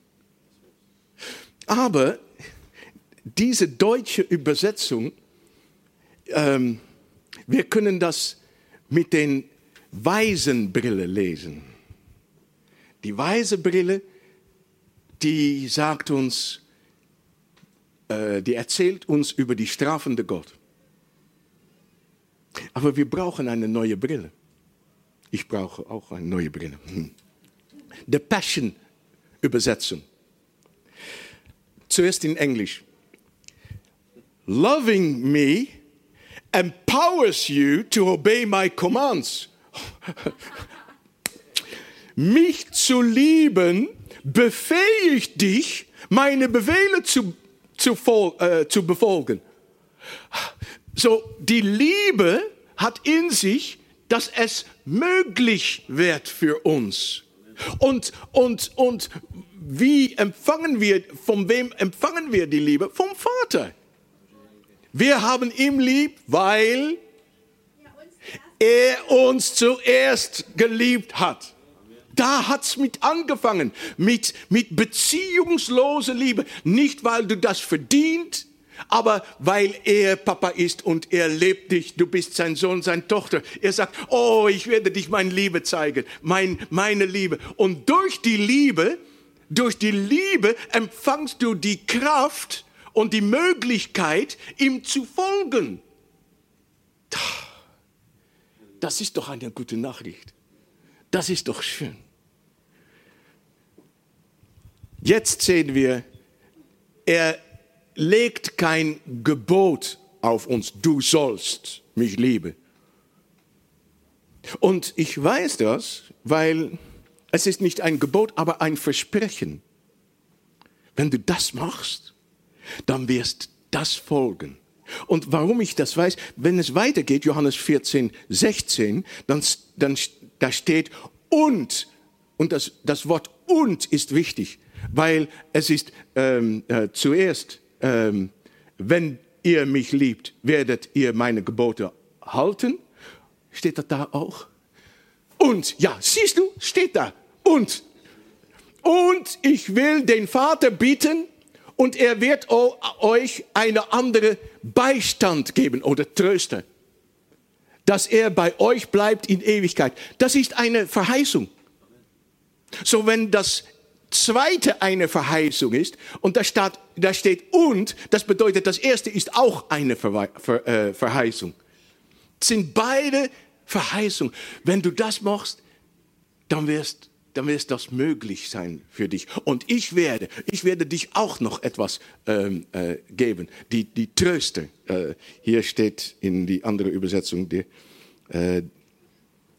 Aber diese deutsche Übersetzung ähm, wir können das mit den weisen Brille lesen. Die weise Brille, die sagt uns, äh, die erzählt uns über die strafende Gott. Aber wir brauchen eine neue Brille. Ich brauche auch eine neue Brille. Hm. The Passion Übersetzung. Zuerst in Englisch. Loving me empowers you to obey my commands. Mich zu lieben befähigt dich, meine Befehle zu, zu, äh, zu befolgen. So, die Liebe hat in sich, dass es möglich wird für uns. Und, und, und wie empfangen wir, von wem empfangen wir die Liebe? Vom Vater. Wir haben ihn lieb, weil er uns zuerst geliebt hat. Da hat's mit angefangen, mit, mit beziehungsloser Liebe. Nicht, weil du das verdient, aber weil er Papa ist und er lebt dich, du bist sein Sohn, seine Tochter. Er sagt, oh, ich werde dich meine Liebe zeigen, mein, meine Liebe. Und durch die Liebe, durch die Liebe empfangst du die Kraft und die Möglichkeit, ihm zu folgen. Das ist doch eine gute Nachricht. Das ist doch schön. Jetzt sehen wir, er legt kein Gebot auf uns, du sollst mich lieben. Und ich weiß das, weil es ist nicht ein Gebot, aber ein Versprechen. Wenn du das machst, dann wirst das folgen. Und warum ich das weiß, wenn es weitergeht, Johannes 14, 16, dann, dann da steht und, und das, das Wort und ist wichtig, weil es ist ähm, äh, zuerst, ähm, wenn ihr mich liebt, werdet ihr meine Gebote halten. Steht das da auch? Und, ja, siehst du, steht da. Und. Und ich will den Vater bieten, und er wird euch eine andere Beistand geben oder Tröster, dass er bei euch bleibt in Ewigkeit. Das ist eine Verheißung. So wenn das zweite eine Verheißung ist und da, steht, da steht und, das bedeutet, das erste ist auch eine äh, Verheißung. Sind beide Verheißungen. Wenn du das machst, dann wirst dann wird das möglich sein für dich. Und ich werde, ich werde dich auch noch etwas ähm, äh, geben, die, die Tröste. Äh, hier steht in die andere Übersetzung die, äh,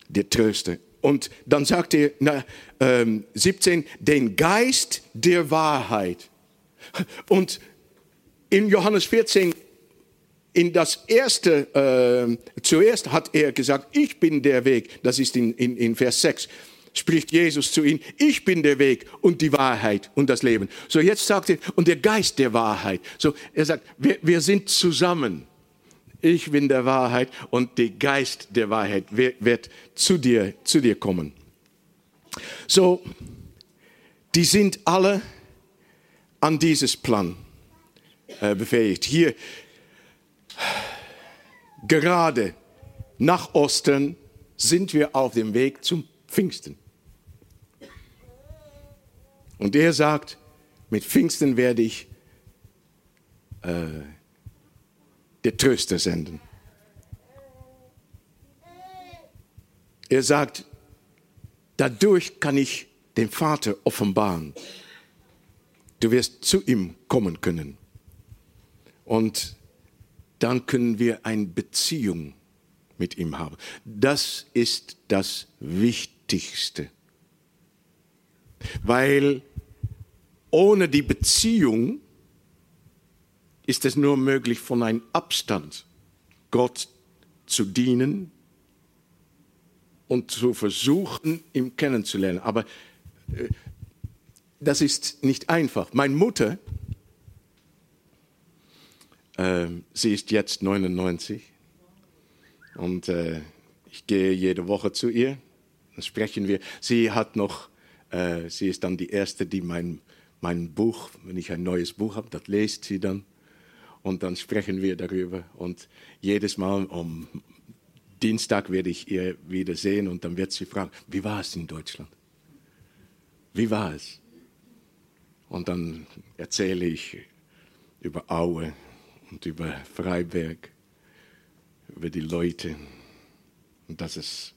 der Tröste. Und dann sagt er, na, ähm, 17, den Geist der Wahrheit. Und in Johannes 14, in das erste, äh, zuerst hat er gesagt, ich bin der Weg. Das ist in, in, in Vers 6 spricht Jesus zu ihnen, ich bin der Weg und die Wahrheit und das Leben. So jetzt sagt er, und der Geist der Wahrheit. So er sagt, wir, wir sind zusammen. Ich bin der Wahrheit und der Geist der Wahrheit wird, zu dir, zu dir kommen. So, die sind alle an dieses Plan äh, befähigt. Hier gerade nach Osten sind wir auf dem Weg zum Pfingsten. Und er sagt, mit Pfingsten werde ich äh, der Tröster senden. Er sagt, dadurch kann ich den Vater offenbaren. Du wirst zu ihm kommen können. Und dann können wir eine Beziehung mit ihm haben. Das ist das Wichtigste. Weil ohne die Beziehung ist es nur möglich, von einem Abstand Gott zu dienen und zu versuchen, ihn kennenzulernen. Aber äh, das ist nicht einfach. Meine Mutter, äh, sie ist jetzt 99 und äh, ich gehe jede Woche zu ihr. Dann sprechen wir. Sie hat noch, äh, sie ist dann die erste, die mein mein Buch, wenn ich ein neues Buch habe, das lest sie dann und dann sprechen wir darüber. Und jedes Mal um Dienstag werde ich ihr wieder sehen und dann wird sie fragen, wie war es in Deutschland? Wie war es? Und dann erzähle ich über Aue und über Freiberg, über die Leute und dass es,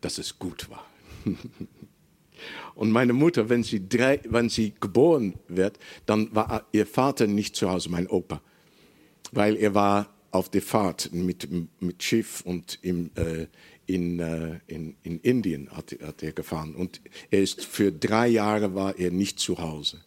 dass es gut war. Und meine Mutter, wenn sie, drei, wenn sie geboren wird, dann war ihr Vater nicht zu Hause, mein Opa, weil er war auf der Fahrt mit, mit Schiff und im, äh, in, äh, in, in Indien hat, hat er gefahren. Und er ist für drei Jahre war er nicht zu Hause.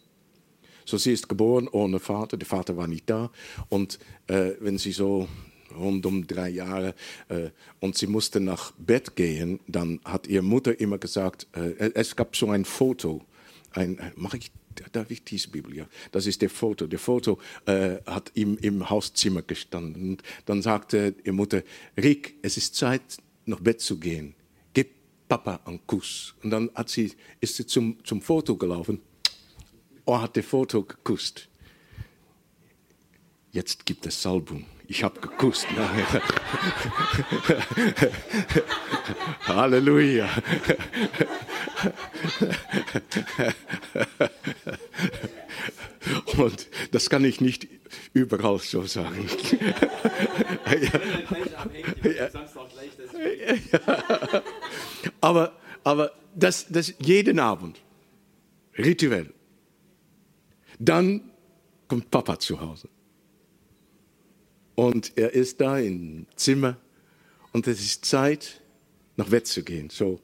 So sie ist geboren ohne Vater, der Vater war nicht da. Und äh, wenn sie so rund um drei Jahre äh, und sie musste nach Bett gehen, dann hat ihre Mutter immer gesagt, äh, es gab so ein Foto, ein, mache ich darf ich diese Bibel, ja. Das ist der Foto. Der Foto äh, hat ihm im Hauszimmer gestanden. Und dann sagte ihre Mutter, Rick, es ist Zeit, nach Bett zu gehen. Gib Papa einen Kuss. Und dann hat sie, ist sie zum, zum Foto gelaufen. Oh, hat der Foto geküsst. Jetzt gibt es Salbung. Ich habe geküsst. Halleluja. Und das kann ich nicht überall so sagen. aber aber das, das jeden Abend, rituell. Dann kommt Papa zu Hause. Und er ist da im Zimmer und es ist Zeit, nach Bett zu gehen. So,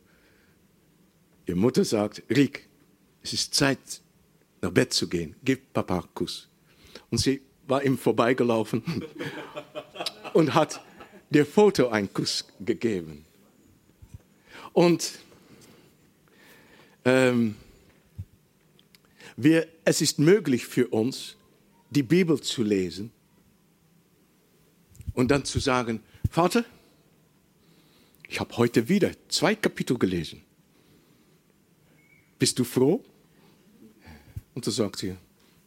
ihre Mutter sagt, Rick, es ist Zeit, nach Bett zu gehen. Gib Papa einen Kuss. Und sie war ihm vorbeigelaufen und hat der Foto einen Kuss gegeben. Und ähm, wir, es ist möglich für uns, die Bibel zu lesen und dann zu sagen, Vater, ich habe heute wieder zwei Kapitel gelesen. Bist du froh? Und dann sagt sie,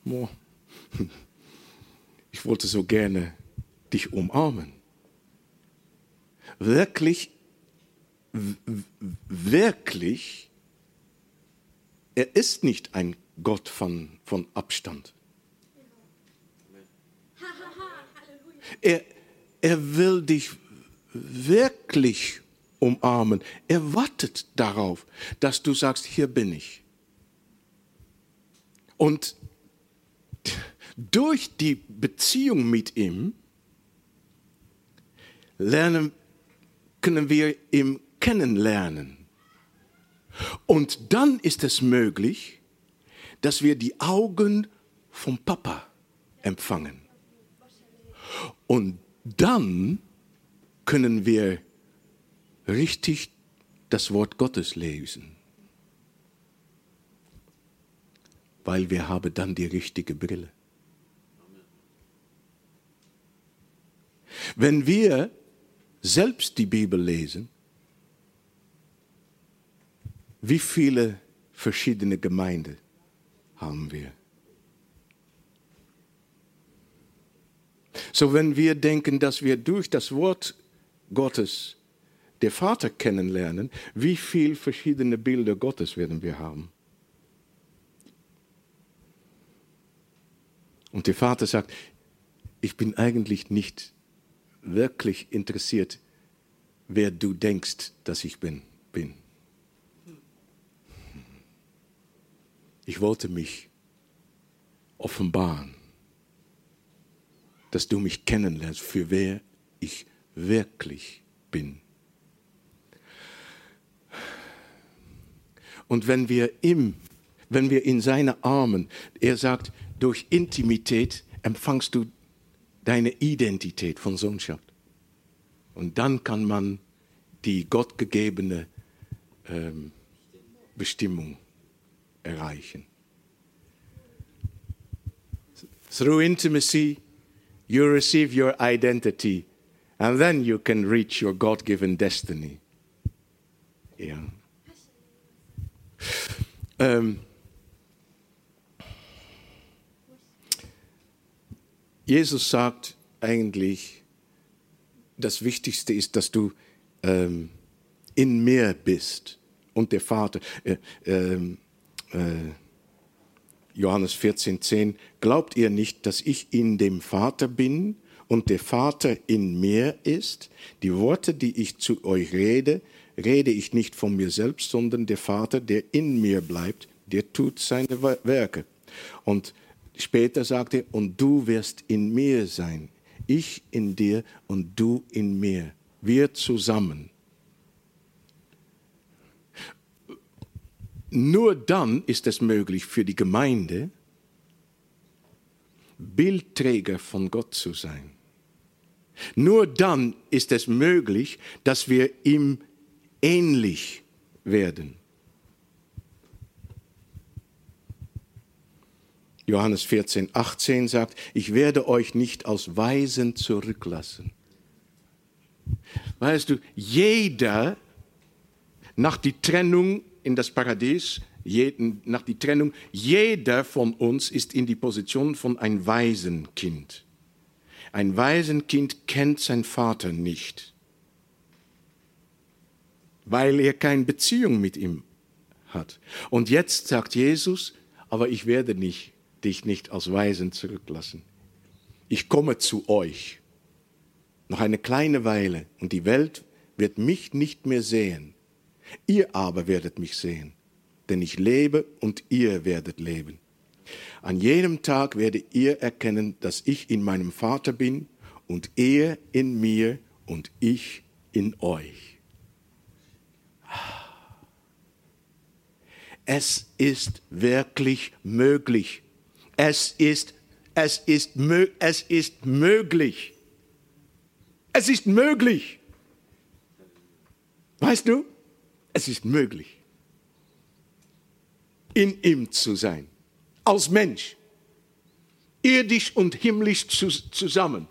oh, ich wollte so gerne dich umarmen. Wirklich, wirklich er ist nicht ein Gott von, von Abstand. Er, er will dich wirklich umarmen. Er wartet darauf, dass du sagst, hier bin ich. Und durch die Beziehung mit ihm lernen, können wir ihn kennenlernen. Und dann ist es möglich, dass wir die Augen vom Papa empfangen. Und dann können wir richtig das Wort Gottes lesen. Weil wir haben dann die richtige Brille. Wenn wir selbst die Bibel lesen, wie viele verschiedene Gemeinden haben wir? So, wenn wir denken, dass wir durch das Wort Gottes den Vater kennenlernen, wie viele verschiedene Bilder Gottes werden wir haben? Und der Vater sagt, ich bin eigentlich nicht wirklich interessiert, wer du denkst, dass ich bin. bin. Ich wollte mich offenbaren, dass du mich kennenlernst, für wer ich wirklich bin. Und wenn wir ihm, wenn wir in seine Armen, er sagt, durch Intimität empfangst du deine Identität von Sohnschaft. Und dann kann man die gottgegebene ähm, Bestimmung erreichen. Through intimacy, you receive your identity, and then you can reach your God given destiny. Yeah. Ähm, Jesus sagt eigentlich, das Wichtigste ist, dass du ähm, in mir bist und der Vater. Äh, ähm, äh, äh, Johannes 14, 10, glaubt ihr nicht, dass ich in dem Vater bin und der Vater in mir ist? Die Worte, die ich zu euch rede, rede ich nicht von mir selbst, sondern der Vater, der in mir bleibt, der tut seine Werke. Und später sagt er, und du wirst in mir sein, ich in dir und du in mir, wir zusammen. Nur dann ist es möglich für die Gemeinde, Bildträger von Gott zu sein. Nur dann ist es möglich, dass wir ihm ähnlich werden. Johannes 14, 18 sagt, ich werde euch nicht aus Weisen zurücklassen. Weißt du, jeder nach die Trennung in das Paradies, jeden, nach die Trennung, jeder von uns ist in die Position von ein Waisenkind. Ein Waisenkind kennt sein Vater nicht, weil er keine Beziehung mit ihm hat. Und jetzt sagt Jesus, aber ich werde nicht, dich nicht als Waisen zurücklassen. Ich komme zu euch. Noch eine kleine Weile und die Welt wird mich nicht mehr sehen. Ihr aber werdet mich sehen, denn ich lebe und ihr werdet leben. An jenem Tag werdet ihr erkennen, dass ich in meinem Vater bin und er in mir und ich in euch. Es ist wirklich möglich. Es ist, es ist, es ist möglich. Es ist möglich. Weißt du, es ist möglich, in ihm zu sein, als Mensch, irdisch und himmlisch zusammen.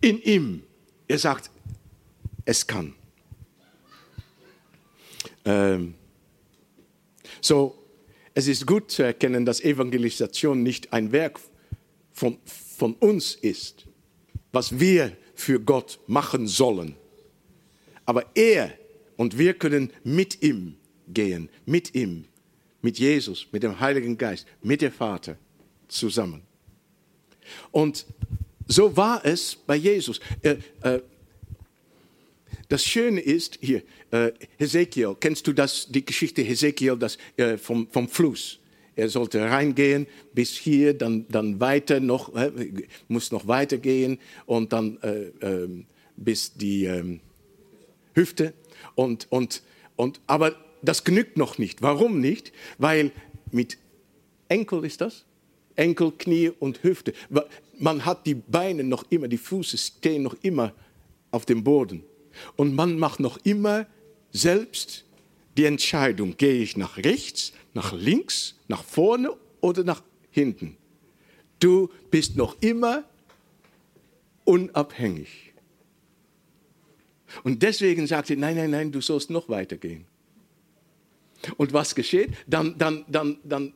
In ihm. Er sagt, es kann. Ähm, so, es ist gut zu erkennen, dass Evangelisation nicht ein Werk von, von uns ist, was wir für Gott machen sollen. Aber er und wir können mit ihm gehen, mit ihm, mit Jesus, mit dem Heiligen Geist, mit dem Vater zusammen. Und so war es bei Jesus. Äh, äh, das Schöne ist hier, äh, Hesekiel, kennst du das, die Geschichte Hesekiel das, vom, vom Fluss? Er sollte reingehen bis hier, dann, dann weiter noch, muss noch weitergehen und dann äh, ähm, bis die ähm, Hüfte. Und, und, und, aber das genügt noch nicht. Warum nicht? Weil mit Enkel ist das? Enkel, Knie und Hüfte. Man hat die Beine noch immer, die Füße stehen noch immer auf dem Boden. Und man macht noch immer selbst die Entscheidung, gehe ich nach rechts, nach links, nach vorne oder nach hinten. Du bist noch immer unabhängig. Und deswegen sagt sie, nein, nein, nein, du sollst noch weitergehen. Und was geschieht? Dann, dann, dann, dann,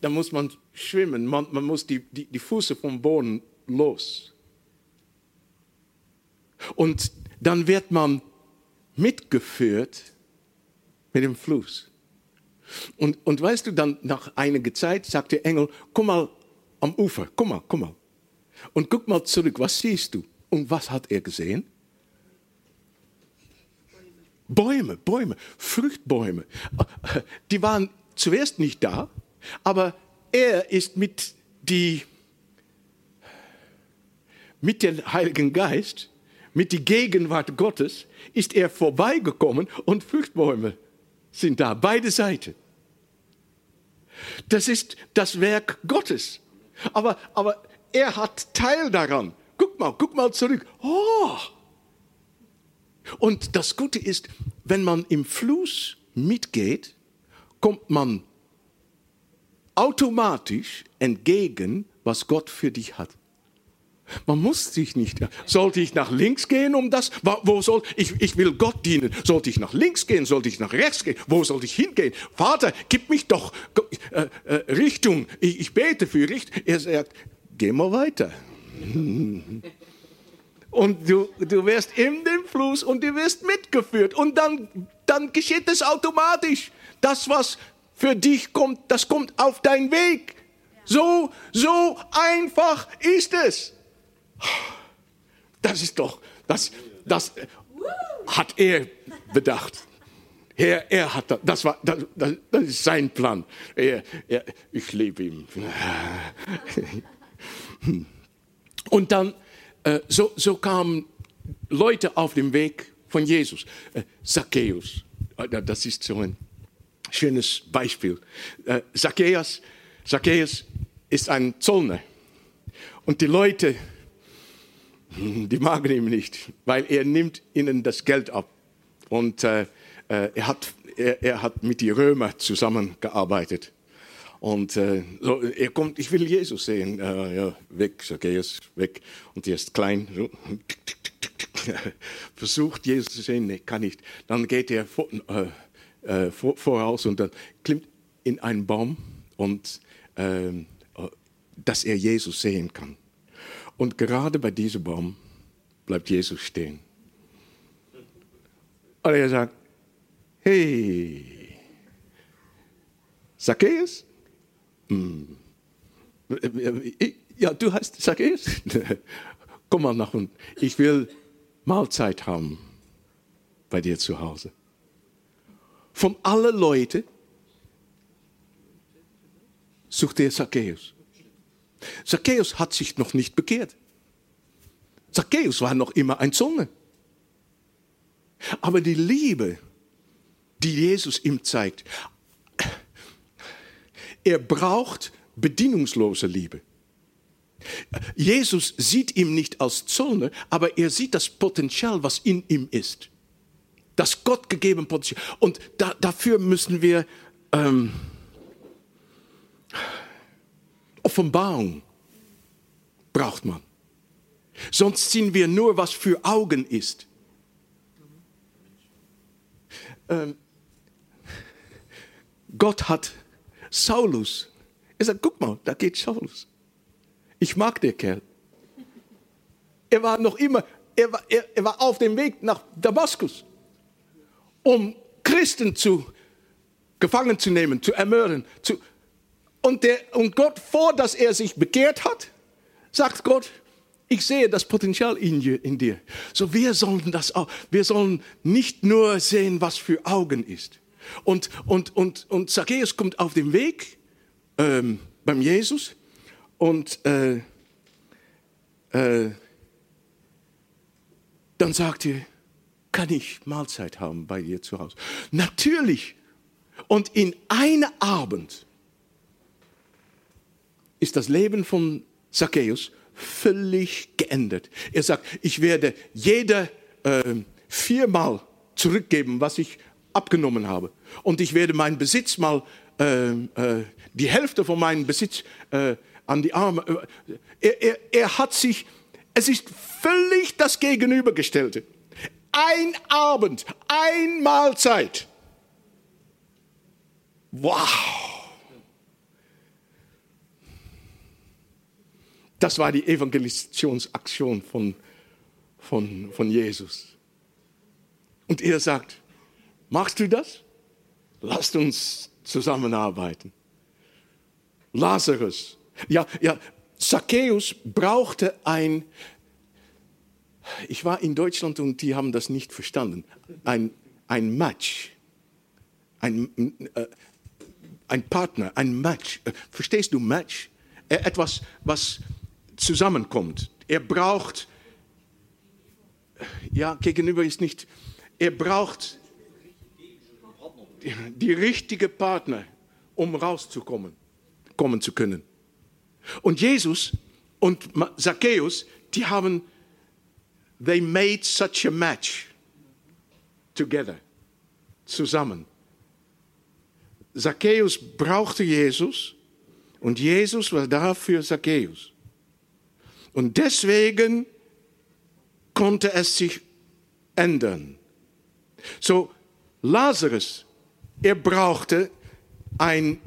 dann muss man schwimmen, man, man muss die, die, die Füße vom Boden los. Und dann wird man mitgeführt mit dem Fluss. Und, und weißt du, dann nach einiger Zeit sagt der Engel, komm mal am Ufer, komm mal, komm mal. Und guck mal zurück, was siehst du? Und was hat er gesehen? Bäume, Bäume, Fruchtbäume. Die waren zuerst nicht da, aber er ist mit, die, mit dem Heiligen Geist mit der Gegenwart Gottes ist er vorbeigekommen und Fruchtbäume sind da, beide Seiten. Das ist das Werk Gottes. Aber, aber er hat Teil daran. Guck mal, guck mal zurück. Oh! Und das Gute ist, wenn man im Fluss mitgeht, kommt man automatisch entgegen, was Gott für dich hat. Man muss sich nicht. Sollte ich nach links gehen, um das? Wo soll ich? Ich will Gott dienen. Sollte ich nach links gehen? Sollte ich nach rechts gehen? Wo sollte ich hingehen? Vater, gib mich doch äh, äh, Richtung. Ich, ich bete für Richtung. Er sagt, geh mal weiter. Und du, du wirst in den Fluss und du wirst mitgeführt. Und dann, dann geschieht es automatisch. Das, was für dich kommt, das kommt auf deinen Weg. So, so einfach ist es. Das ist doch, das, das hat er bedacht. Er, er hat das, war, das, das ist sein Plan. Er, er, ich liebe ihn. Und dann, so, so kamen Leute auf dem Weg von Jesus. Äh, Zacchaeus, äh, das ist so ein schönes Beispiel. Äh, Zacchaeus, Zacchaeus ist ein Zollner. Und die Leute, die magen ihn nicht, weil er nimmt ihnen das Geld ab. Und äh, äh, er, hat, er, er, hat mit den Römern zusammengearbeitet. Und äh, so, er kommt, ich will Jesus sehen. Äh, ja, weg, Zacchaeus, weg. Und er ist klein. So. Versucht Jesus zu sehen, nee, kann nicht. Dann geht er vor, äh, äh, vor, voraus und dann klimmt in einen Baum und ähm, dass er Jesus sehen kann. Und gerade bei diesem Baum bleibt Jesus stehen. Und er sagt, hey, Zacchaeus? Ja, du heißt Zacchaeus? Komm mal nach unten. Ich will Mahlzeit haben bei dir zu Hause. Von allen Leuten sucht er Zacchaeus. Zacchaeus hat sich noch nicht bekehrt. Zacchaeus war noch immer ein Zunge. Aber die Liebe, die Jesus ihm zeigt, er braucht bedienungslose Liebe. Jesus sieht ihn nicht als Zöllner, aber er sieht das Potenzial, was in ihm ist. Das Gott gegeben Potenzial. Und da, dafür müssen wir ähm, Offenbarung braucht man. Sonst sehen wir nur, was für Augen ist. Ähm, Gott hat Saulus. Er sagt, guck mal, da geht Saulus. Ich mag den Kerl. Er war noch immer, er war, er, er war auf dem Weg nach Damaskus, um Christen zu gefangen zu nehmen, zu ermorden. Zu, und, der, und Gott, vor dass er sich bekehrt hat, sagt Gott, ich sehe das Potenzial in, in dir. So wir sollen das auch, wir sollen nicht nur sehen, was für Augen ist. Und, und, und, und Zacchaeus kommt auf den Weg ähm, beim Jesus und äh, äh, dann sagt er, kann ich Mahlzeit haben bei dir zu Hause? Natürlich. Und in einem Abend ist das Leben von Zacchaeus völlig geändert. Er sagt, ich werde jeder äh, viermal zurückgeben, was ich abgenommen habe. Und ich werde meinen Besitz mal, äh, äh, die Hälfte von meinem Besitz äh, an die Arme. Äh, er, er, er hat sich, es ist völlig das Gegenübergestellte. Ein Abend, ein Mahlzeit. Wow. Das war die Evangelisationsaktion von, von, von Jesus. Und er sagt, machst du das? Lasst uns zusammenarbeiten. Lazarus, ja, ja, Zacchaeus brauchte ein, ich war in Deutschland und die haben das nicht verstanden, ein, ein Match, ein, äh, ein Partner, ein Match. Äh, verstehst du Match? Äh, etwas, was zusammenkommt. Er braucht, ja, gegenüber ist nicht, er braucht die richtige Partner, um rauszukommen, kommen zu können. Und Jesus und Zacchaeus, die haben, they made such a match together, zusammen. Zacchaeus brauchte Jesus und Jesus war da für Zacchaeus. Und deswegen konnte es sich ändern. So, Lazarus, er brauchte ein,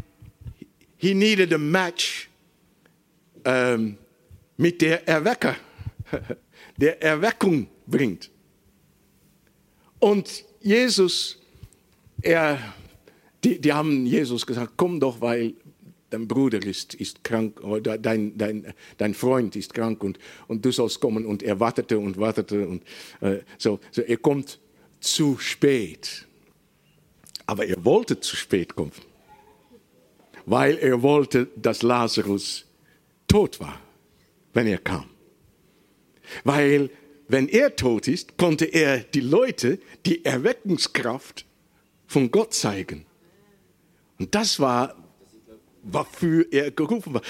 he needed a match ähm, mit der Erwecker, der Erweckung bringt. Und Jesus, er, die, die haben Jesus gesagt, komm doch, weil dein Bruder ist, ist krank oder dein, dein, dein Freund ist krank und, und du sollst kommen. Und er wartete und wartete und äh, so, so. Er kommt zu spät. Aber er wollte zu spät kommen, weil er wollte, dass Lazarus tot war, wenn er kam. Weil wenn er tot ist, konnte er die Leute die Erweckungskraft von Gott zeigen. Und das war, wofür er gerufen war.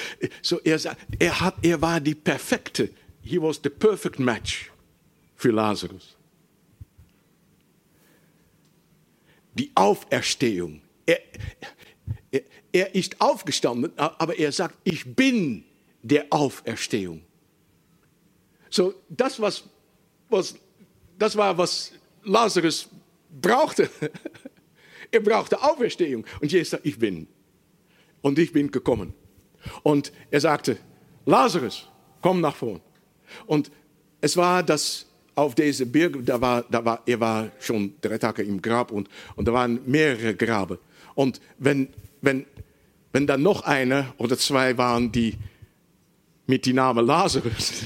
So er, er, hat, er war die perfekte, he was the perfect match für Lazarus. Die Auferstehung. Er, er, er ist aufgestanden, aber er sagt, ich bin der Auferstehung. So, das, was, was, das war, was Lazarus brauchte. er brauchte Auferstehung. Und Jesus sagt, ich bin. Und ich bin gekommen. Und er sagte, Lazarus, komm nach vorn. Und es war das auf diese Berg, da war, da war, er war schon drei Tage im Grab und, und da waren mehrere Grabe. Und wenn, wenn, wenn dann noch einer oder zwei waren, die mit dem Namen Lazarus,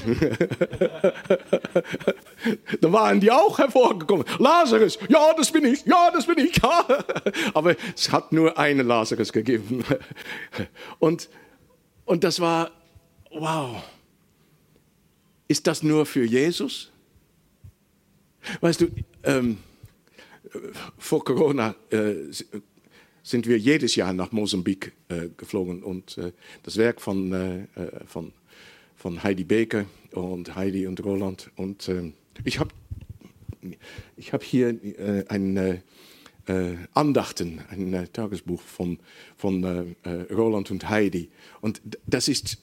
dann waren die auch hervorgekommen. Lazarus, ja, das bin ich, ja, das bin ich. Ja. Aber es hat nur einen Lazarus gegeben. Und, und das war, wow, ist das nur für Jesus? Weißt du, ähm, vor Corona äh, sind wir jedes Jahr nach Mosambik äh, geflogen und äh, das Werk von, äh, äh, von, von Heidi Beker und Heidi und Roland und ähm, ich habe ich hab hier äh, ein Andachten, ein Tagesbuch von, von Roland und Heidi und das ist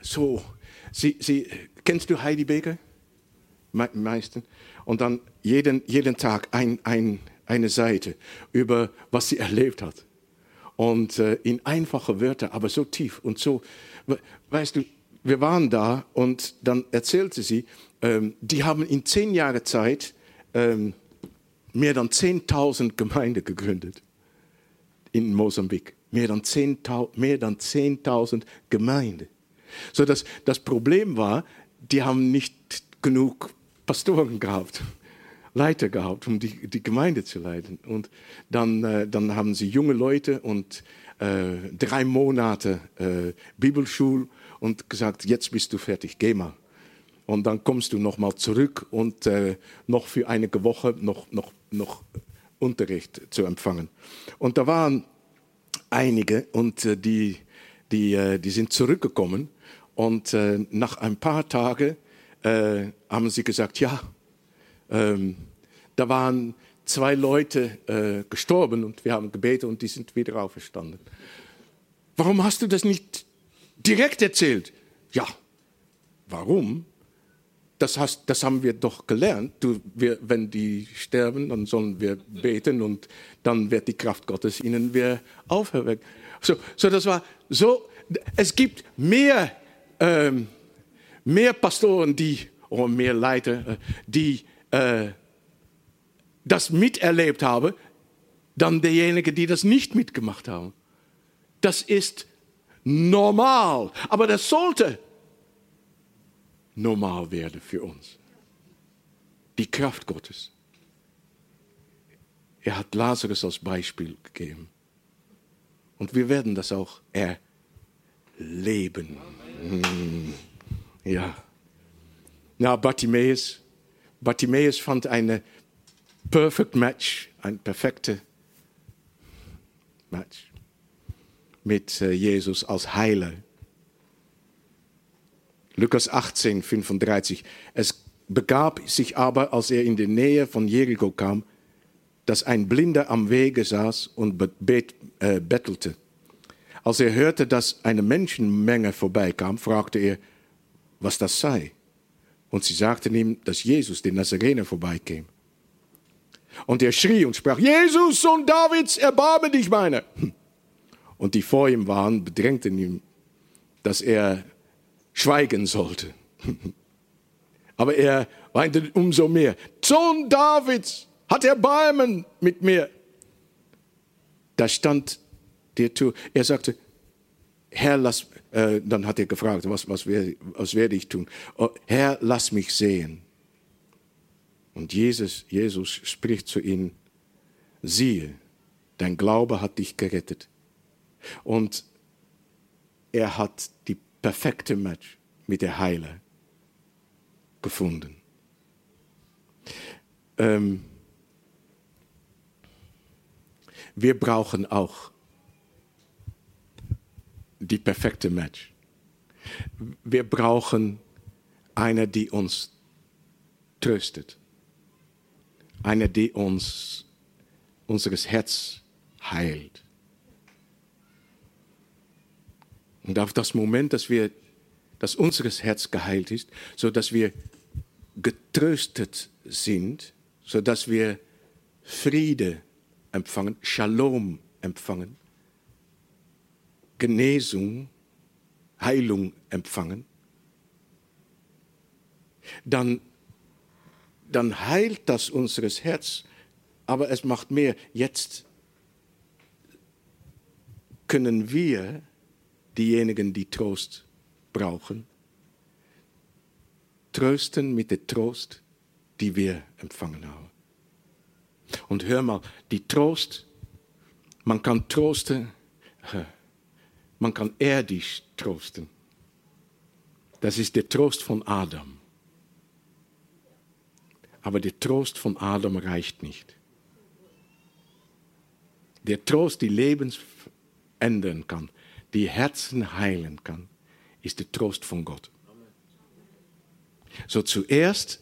so, sie, sie, kennst du Heidi Beker? Me meisten? Und dann jeden, jeden Tag ein, ein, eine Seite über was sie erlebt hat. Und äh, in einfache Wörter, aber so tief und so, weißt du, wir waren da und dann erzählte sie, ähm, die haben in zehn Jahren Zeit ähm, mehr als 10.000 Gemeinden gegründet in Mosambik. Mehr als 10.000 10 Gemeinden. So dass das Problem war, die haben nicht genug Pastoren gehabt, Leiter gehabt, um die, die Gemeinde zu leiten. Und dann, äh, dann haben sie junge Leute und äh, drei Monate äh, Bibelschule und gesagt, jetzt bist du fertig, geh mal. Und dann kommst du noch mal zurück und äh, noch für einige Woche noch, noch, noch Unterricht zu empfangen. Und da waren einige und äh, die, die, äh, die sind zurückgekommen und äh, nach ein paar Tagen äh, haben sie gesagt, ja, ähm, da waren zwei Leute äh, gestorben und wir haben gebetet und die sind wieder auferstanden. Warum hast du das nicht direkt erzählt? Ja, warum? Das, hast, das haben wir doch gelernt. Du, wir, wenn die sterben, dann sollen wir beten und dann wird die Kraft Gottes ihnen wieder aufhören. So, so das war so. Es gibt mehr ähm, mehr Pastoren, die, oder mehr Leiter, äh, die äh, das miterlebt haben, dann derjenige, die das nicht mitgemacht haben. Das ist normal, aber das sollte normal werden für uns. Die Kraft Gottes. Er hat Lazarus als Beispiel gegeben. Und wir werden das auch erleben. Amen. Ja. Na, Bartimaeus. Bartimaeus fand eine perfect match, ein perfekte Match mit äh, Jesus als Heiler. Lukas 18, 35. Es begab sich aber, als er in die Nähe von Jericho kam, dass ein Blinder am Wege saß und bet, äh, bettelte. Als er hörte, dass eine Menschenmenge vorbeikam, fragte er, was das sei. Und sie sagten ihm, dass Jesus, den Nazarener, vorbeikäme. Und er schrie und sprach, Jesus, Sohn Davids, erbarme dich meiner. Und die vor ihm waren, bedrängten ihn, dass er schweigen sollte. Aber er weinte umso mehr. Sohn Davids, hat Erbarmen mit mir. Da stand der Tür. Er sagte, Herr, lass, äh, dann hat er gefragt, was, was, werde, was werde ich tun? Oh, Herr, lass mich sehen. Und Jesus, Jesus spricht zu ihm, siehe, dein Glaube hat dich gerettet. Und er hat die perfekte Match mit der Heiler gefunden. Ähm, wir brauchen auch die perfekte Match. Wir brauchen eine, die uns tröstet. Eine, die uns unseres Herz heilt. Und auf das Moment, dass wir, dass unseres Herz geheilt ist, so dass wir getröstet sind, so dass wir Friede empfangen, Shalom empfangen, Genesung, Heilung empfangen, dann, dann heilt das unseres Herz. Aber es macht mehr. Jetzt können wir, diejenigen, die Trost brauchen, trösten mit dem Trost, die wir empfangen haben. Und hör mal, die Trost, man kann trosten, man kann erdisch trosten. Das ist der Trost von Adam. Aber der Trost von Adam reicht nicht. Der Trost, die Lebens ändern kann, die Herzen heilen kann, ist der Trost von Gott. So zuerst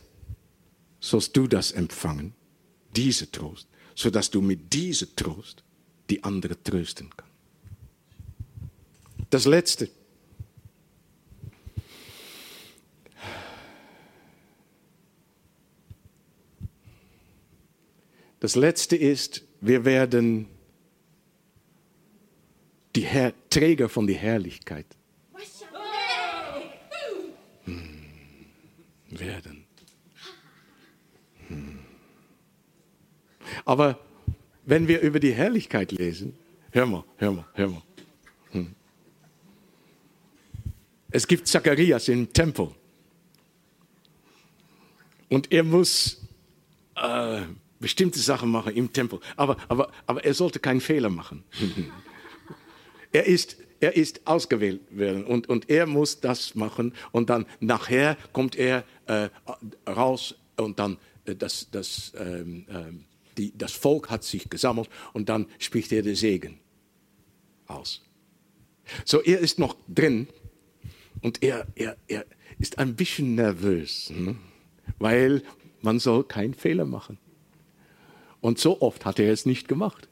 sollst du das empfangen, diese Trost, sodass du mit diesem Trost die andere trösten kannst. Das Letzte. Das Letzte ist, wir werden die Herr Träger von der Herrlichkeit hm. werden. Hm. Aber wenn wir über die Herrlichkeit lesen, hör mal, hör mal, hör mal. Hm. Es gibt Zacharias im Tempel. Und er muss äh, bestimmte Sachen machen im Tempel. Aber, aber, aber er sollte keinen Fehler machen. er, ist, er ist ausgewählt werden und, und er muss das machen. Und dann nachher kommt er äh, raus und dann äh, das, das, ähm, ähm, die, das Volk hat sich gesammelt und dann spricht er den Segen aus. So, er ist noch drin und er, er, er ist ein bisschen nervös, ne? weil man soll keinen Fehler machen. Und so oft hat er es nicht gemacht.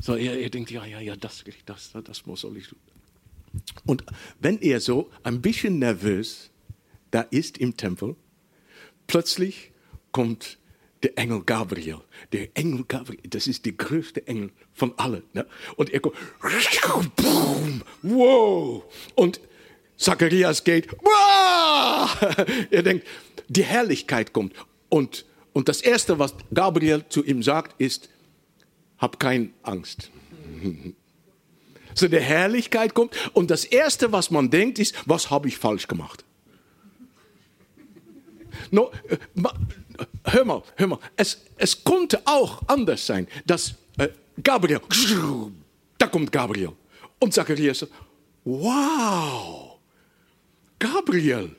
So, er, er denkt, ja, ja, ja, das, das, das muss soll ich. Und wenn er so ein bisschen nervös da ist im Tempel, plötzlich kommt der Engel Gabriel. Der Engel Gabriel, das ist der größte Engel von allen. Ne? Und er kommt, boom, wow. Und Zacharias geht, wow. er denkt, die Herrlichkeit kommt. Und, und das Erste, was Gabriel zu ihm sagt, ist, hab keine Angst. So der Herrlichkeit kommt und das Erste, was man denkt, ist, was habe ich falsch gemacht? No, hör mal, hör mal, es, es konnte auch anders sein, dass äh, Gabriel, da kommt Gabriel und Zacharias, wow, Gabriel,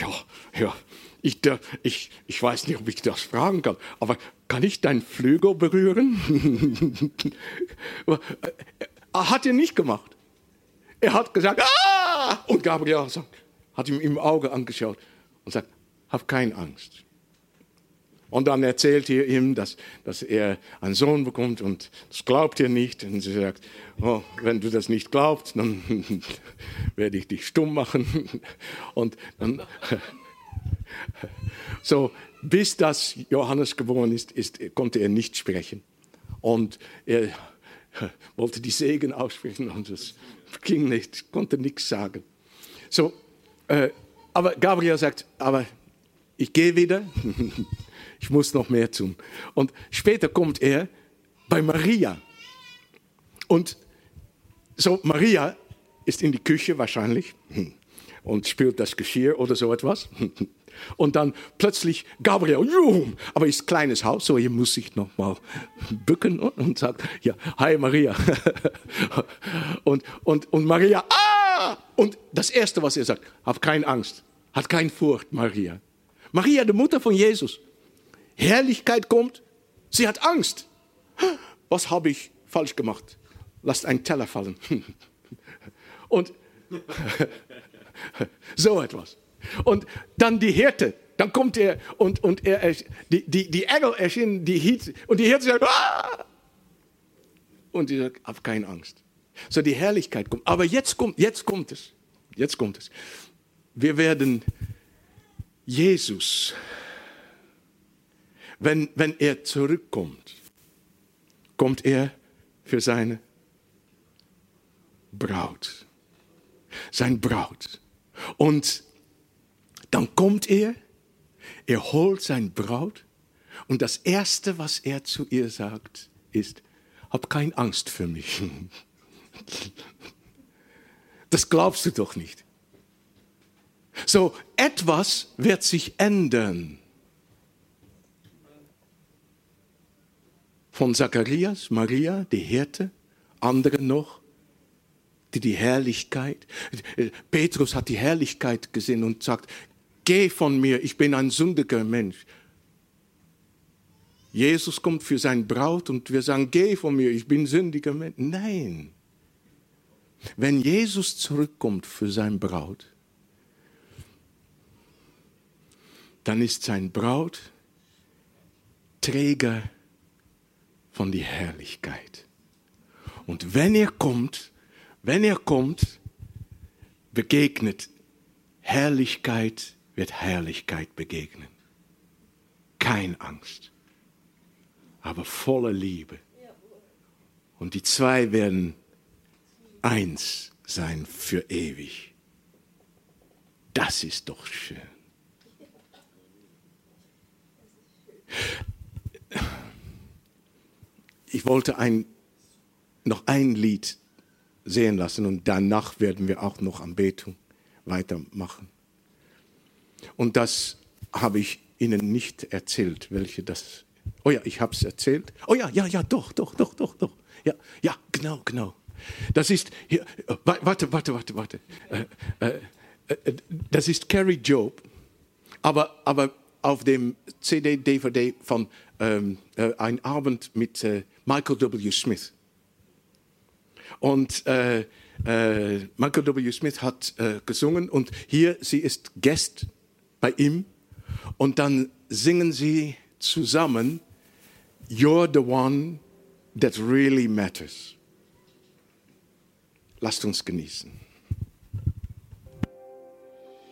ja, ja, ich, ich, ich weiß nicht, ob ich das fragen kann, aber kann ich deinen Flügel berühren? hat er nicht gemacht. Er hat gesagt, ah! Und Gabriel hat ihm im Auge angeschaut und sagt, hab keine Angst. Und dann erzählt er ihm, dass, dass er einen Sohn bekommt und das glaubt er nicht. Und sie sagt, oh, wenn du das nicht glaubst, dann werde ich dich stumm machen. Und dann, so, bis das Johannes geboren ist, ist, konnte er nicht sprechen. Und er wollte die Segen aussprechen und es ging nicht, konnte nichts sagen. So, äh, aber Gabriel sagt, aber ich gehe wieder, ich muss noch mehr tun. Und später kommt er bei Maria. Und so, Maria ist in die Küche wahrscheinlich und spült das Geschirr oder so etwas. Und dann plötzlich Gabriel, juh, aber ist kleines Haus, so hier muss ich noch mal bücken und sagt, ja, hi Maria. Und, und, und Maria, ah! Und das Erste, was er sagt, hab keine Angst, hat keine Furcht, Maria. Maria, die Mutter von Jesus. Herrlichkeit kommt, sie hat Angst. Was habe ich falsch gemacht? Lasst einen Teller fallen. Und so etwas. Und dann die Hirte, dann kommt er und, und er, die, die, die Engel erschienen, die Hiet, und die Hirte sagt, ah! und sie sagt, hab keine Angst. So die Herrlichkeit kommt. Aber jetzt kommt, jetzt kommt es. Jetzt kommt es. Wir werden Jesus, wenn, wenn er zurückkommt, kommt er für seine Braut. Sein Braut. Und dann kommt er Er holt sein Braut und das Erste, was er zu ihr sagt, ist, hab keine Angst für mich. Das glaubst du doch nicht. So, etwas wird sich ändern. Von Zacharias, Maria, die Hirte, andere noch, die die Herrlichkeit, Petrus hat die Herrlichkeit gesehen und sagt, geh von mir, ich bin ein sündiger Mensch. Jesus kommt für sein Braut und wir sagen, geh von mir, ich bin sündiger Mensch. Nein. Wenn Jesus zurückkommt für sein Braut, dann ist sein Braut Träger von die Herrlichkeit. Und wenn er kommt, wenn er kommt, begegnet Herrlichkeit, wird Herrlichkeit begegnen. Kein Angst, aber voller Liebe. Und die zwei werden eins sein für ewig. Das ist doch schön. Ich wollte ein, noch ein Lied sehen lassen und danach werden wir auch noch Anbetung weitermachen. Und das habe ich Ihnen nicht erzählt, welche das. Oh ja, ich habe es erzählt. Oh ja, ja, ja, doch, doch, doch, doch, doch. Ja, ja, genau, genau. Das ist hier, warte, warte, warte, warte. Äh, äh, äh, das ist Carrie Job, aber, aber auf dem CD, DVD von ähm, äh, Ein Abend mit äh, Michael W. Smith. Und äh, äh, Michael W. Smith hat äh, gesungen und hier, sie ist Gast bei ihm und dann singen sie zusammen You're the one that really matters. Lasst uns genießen.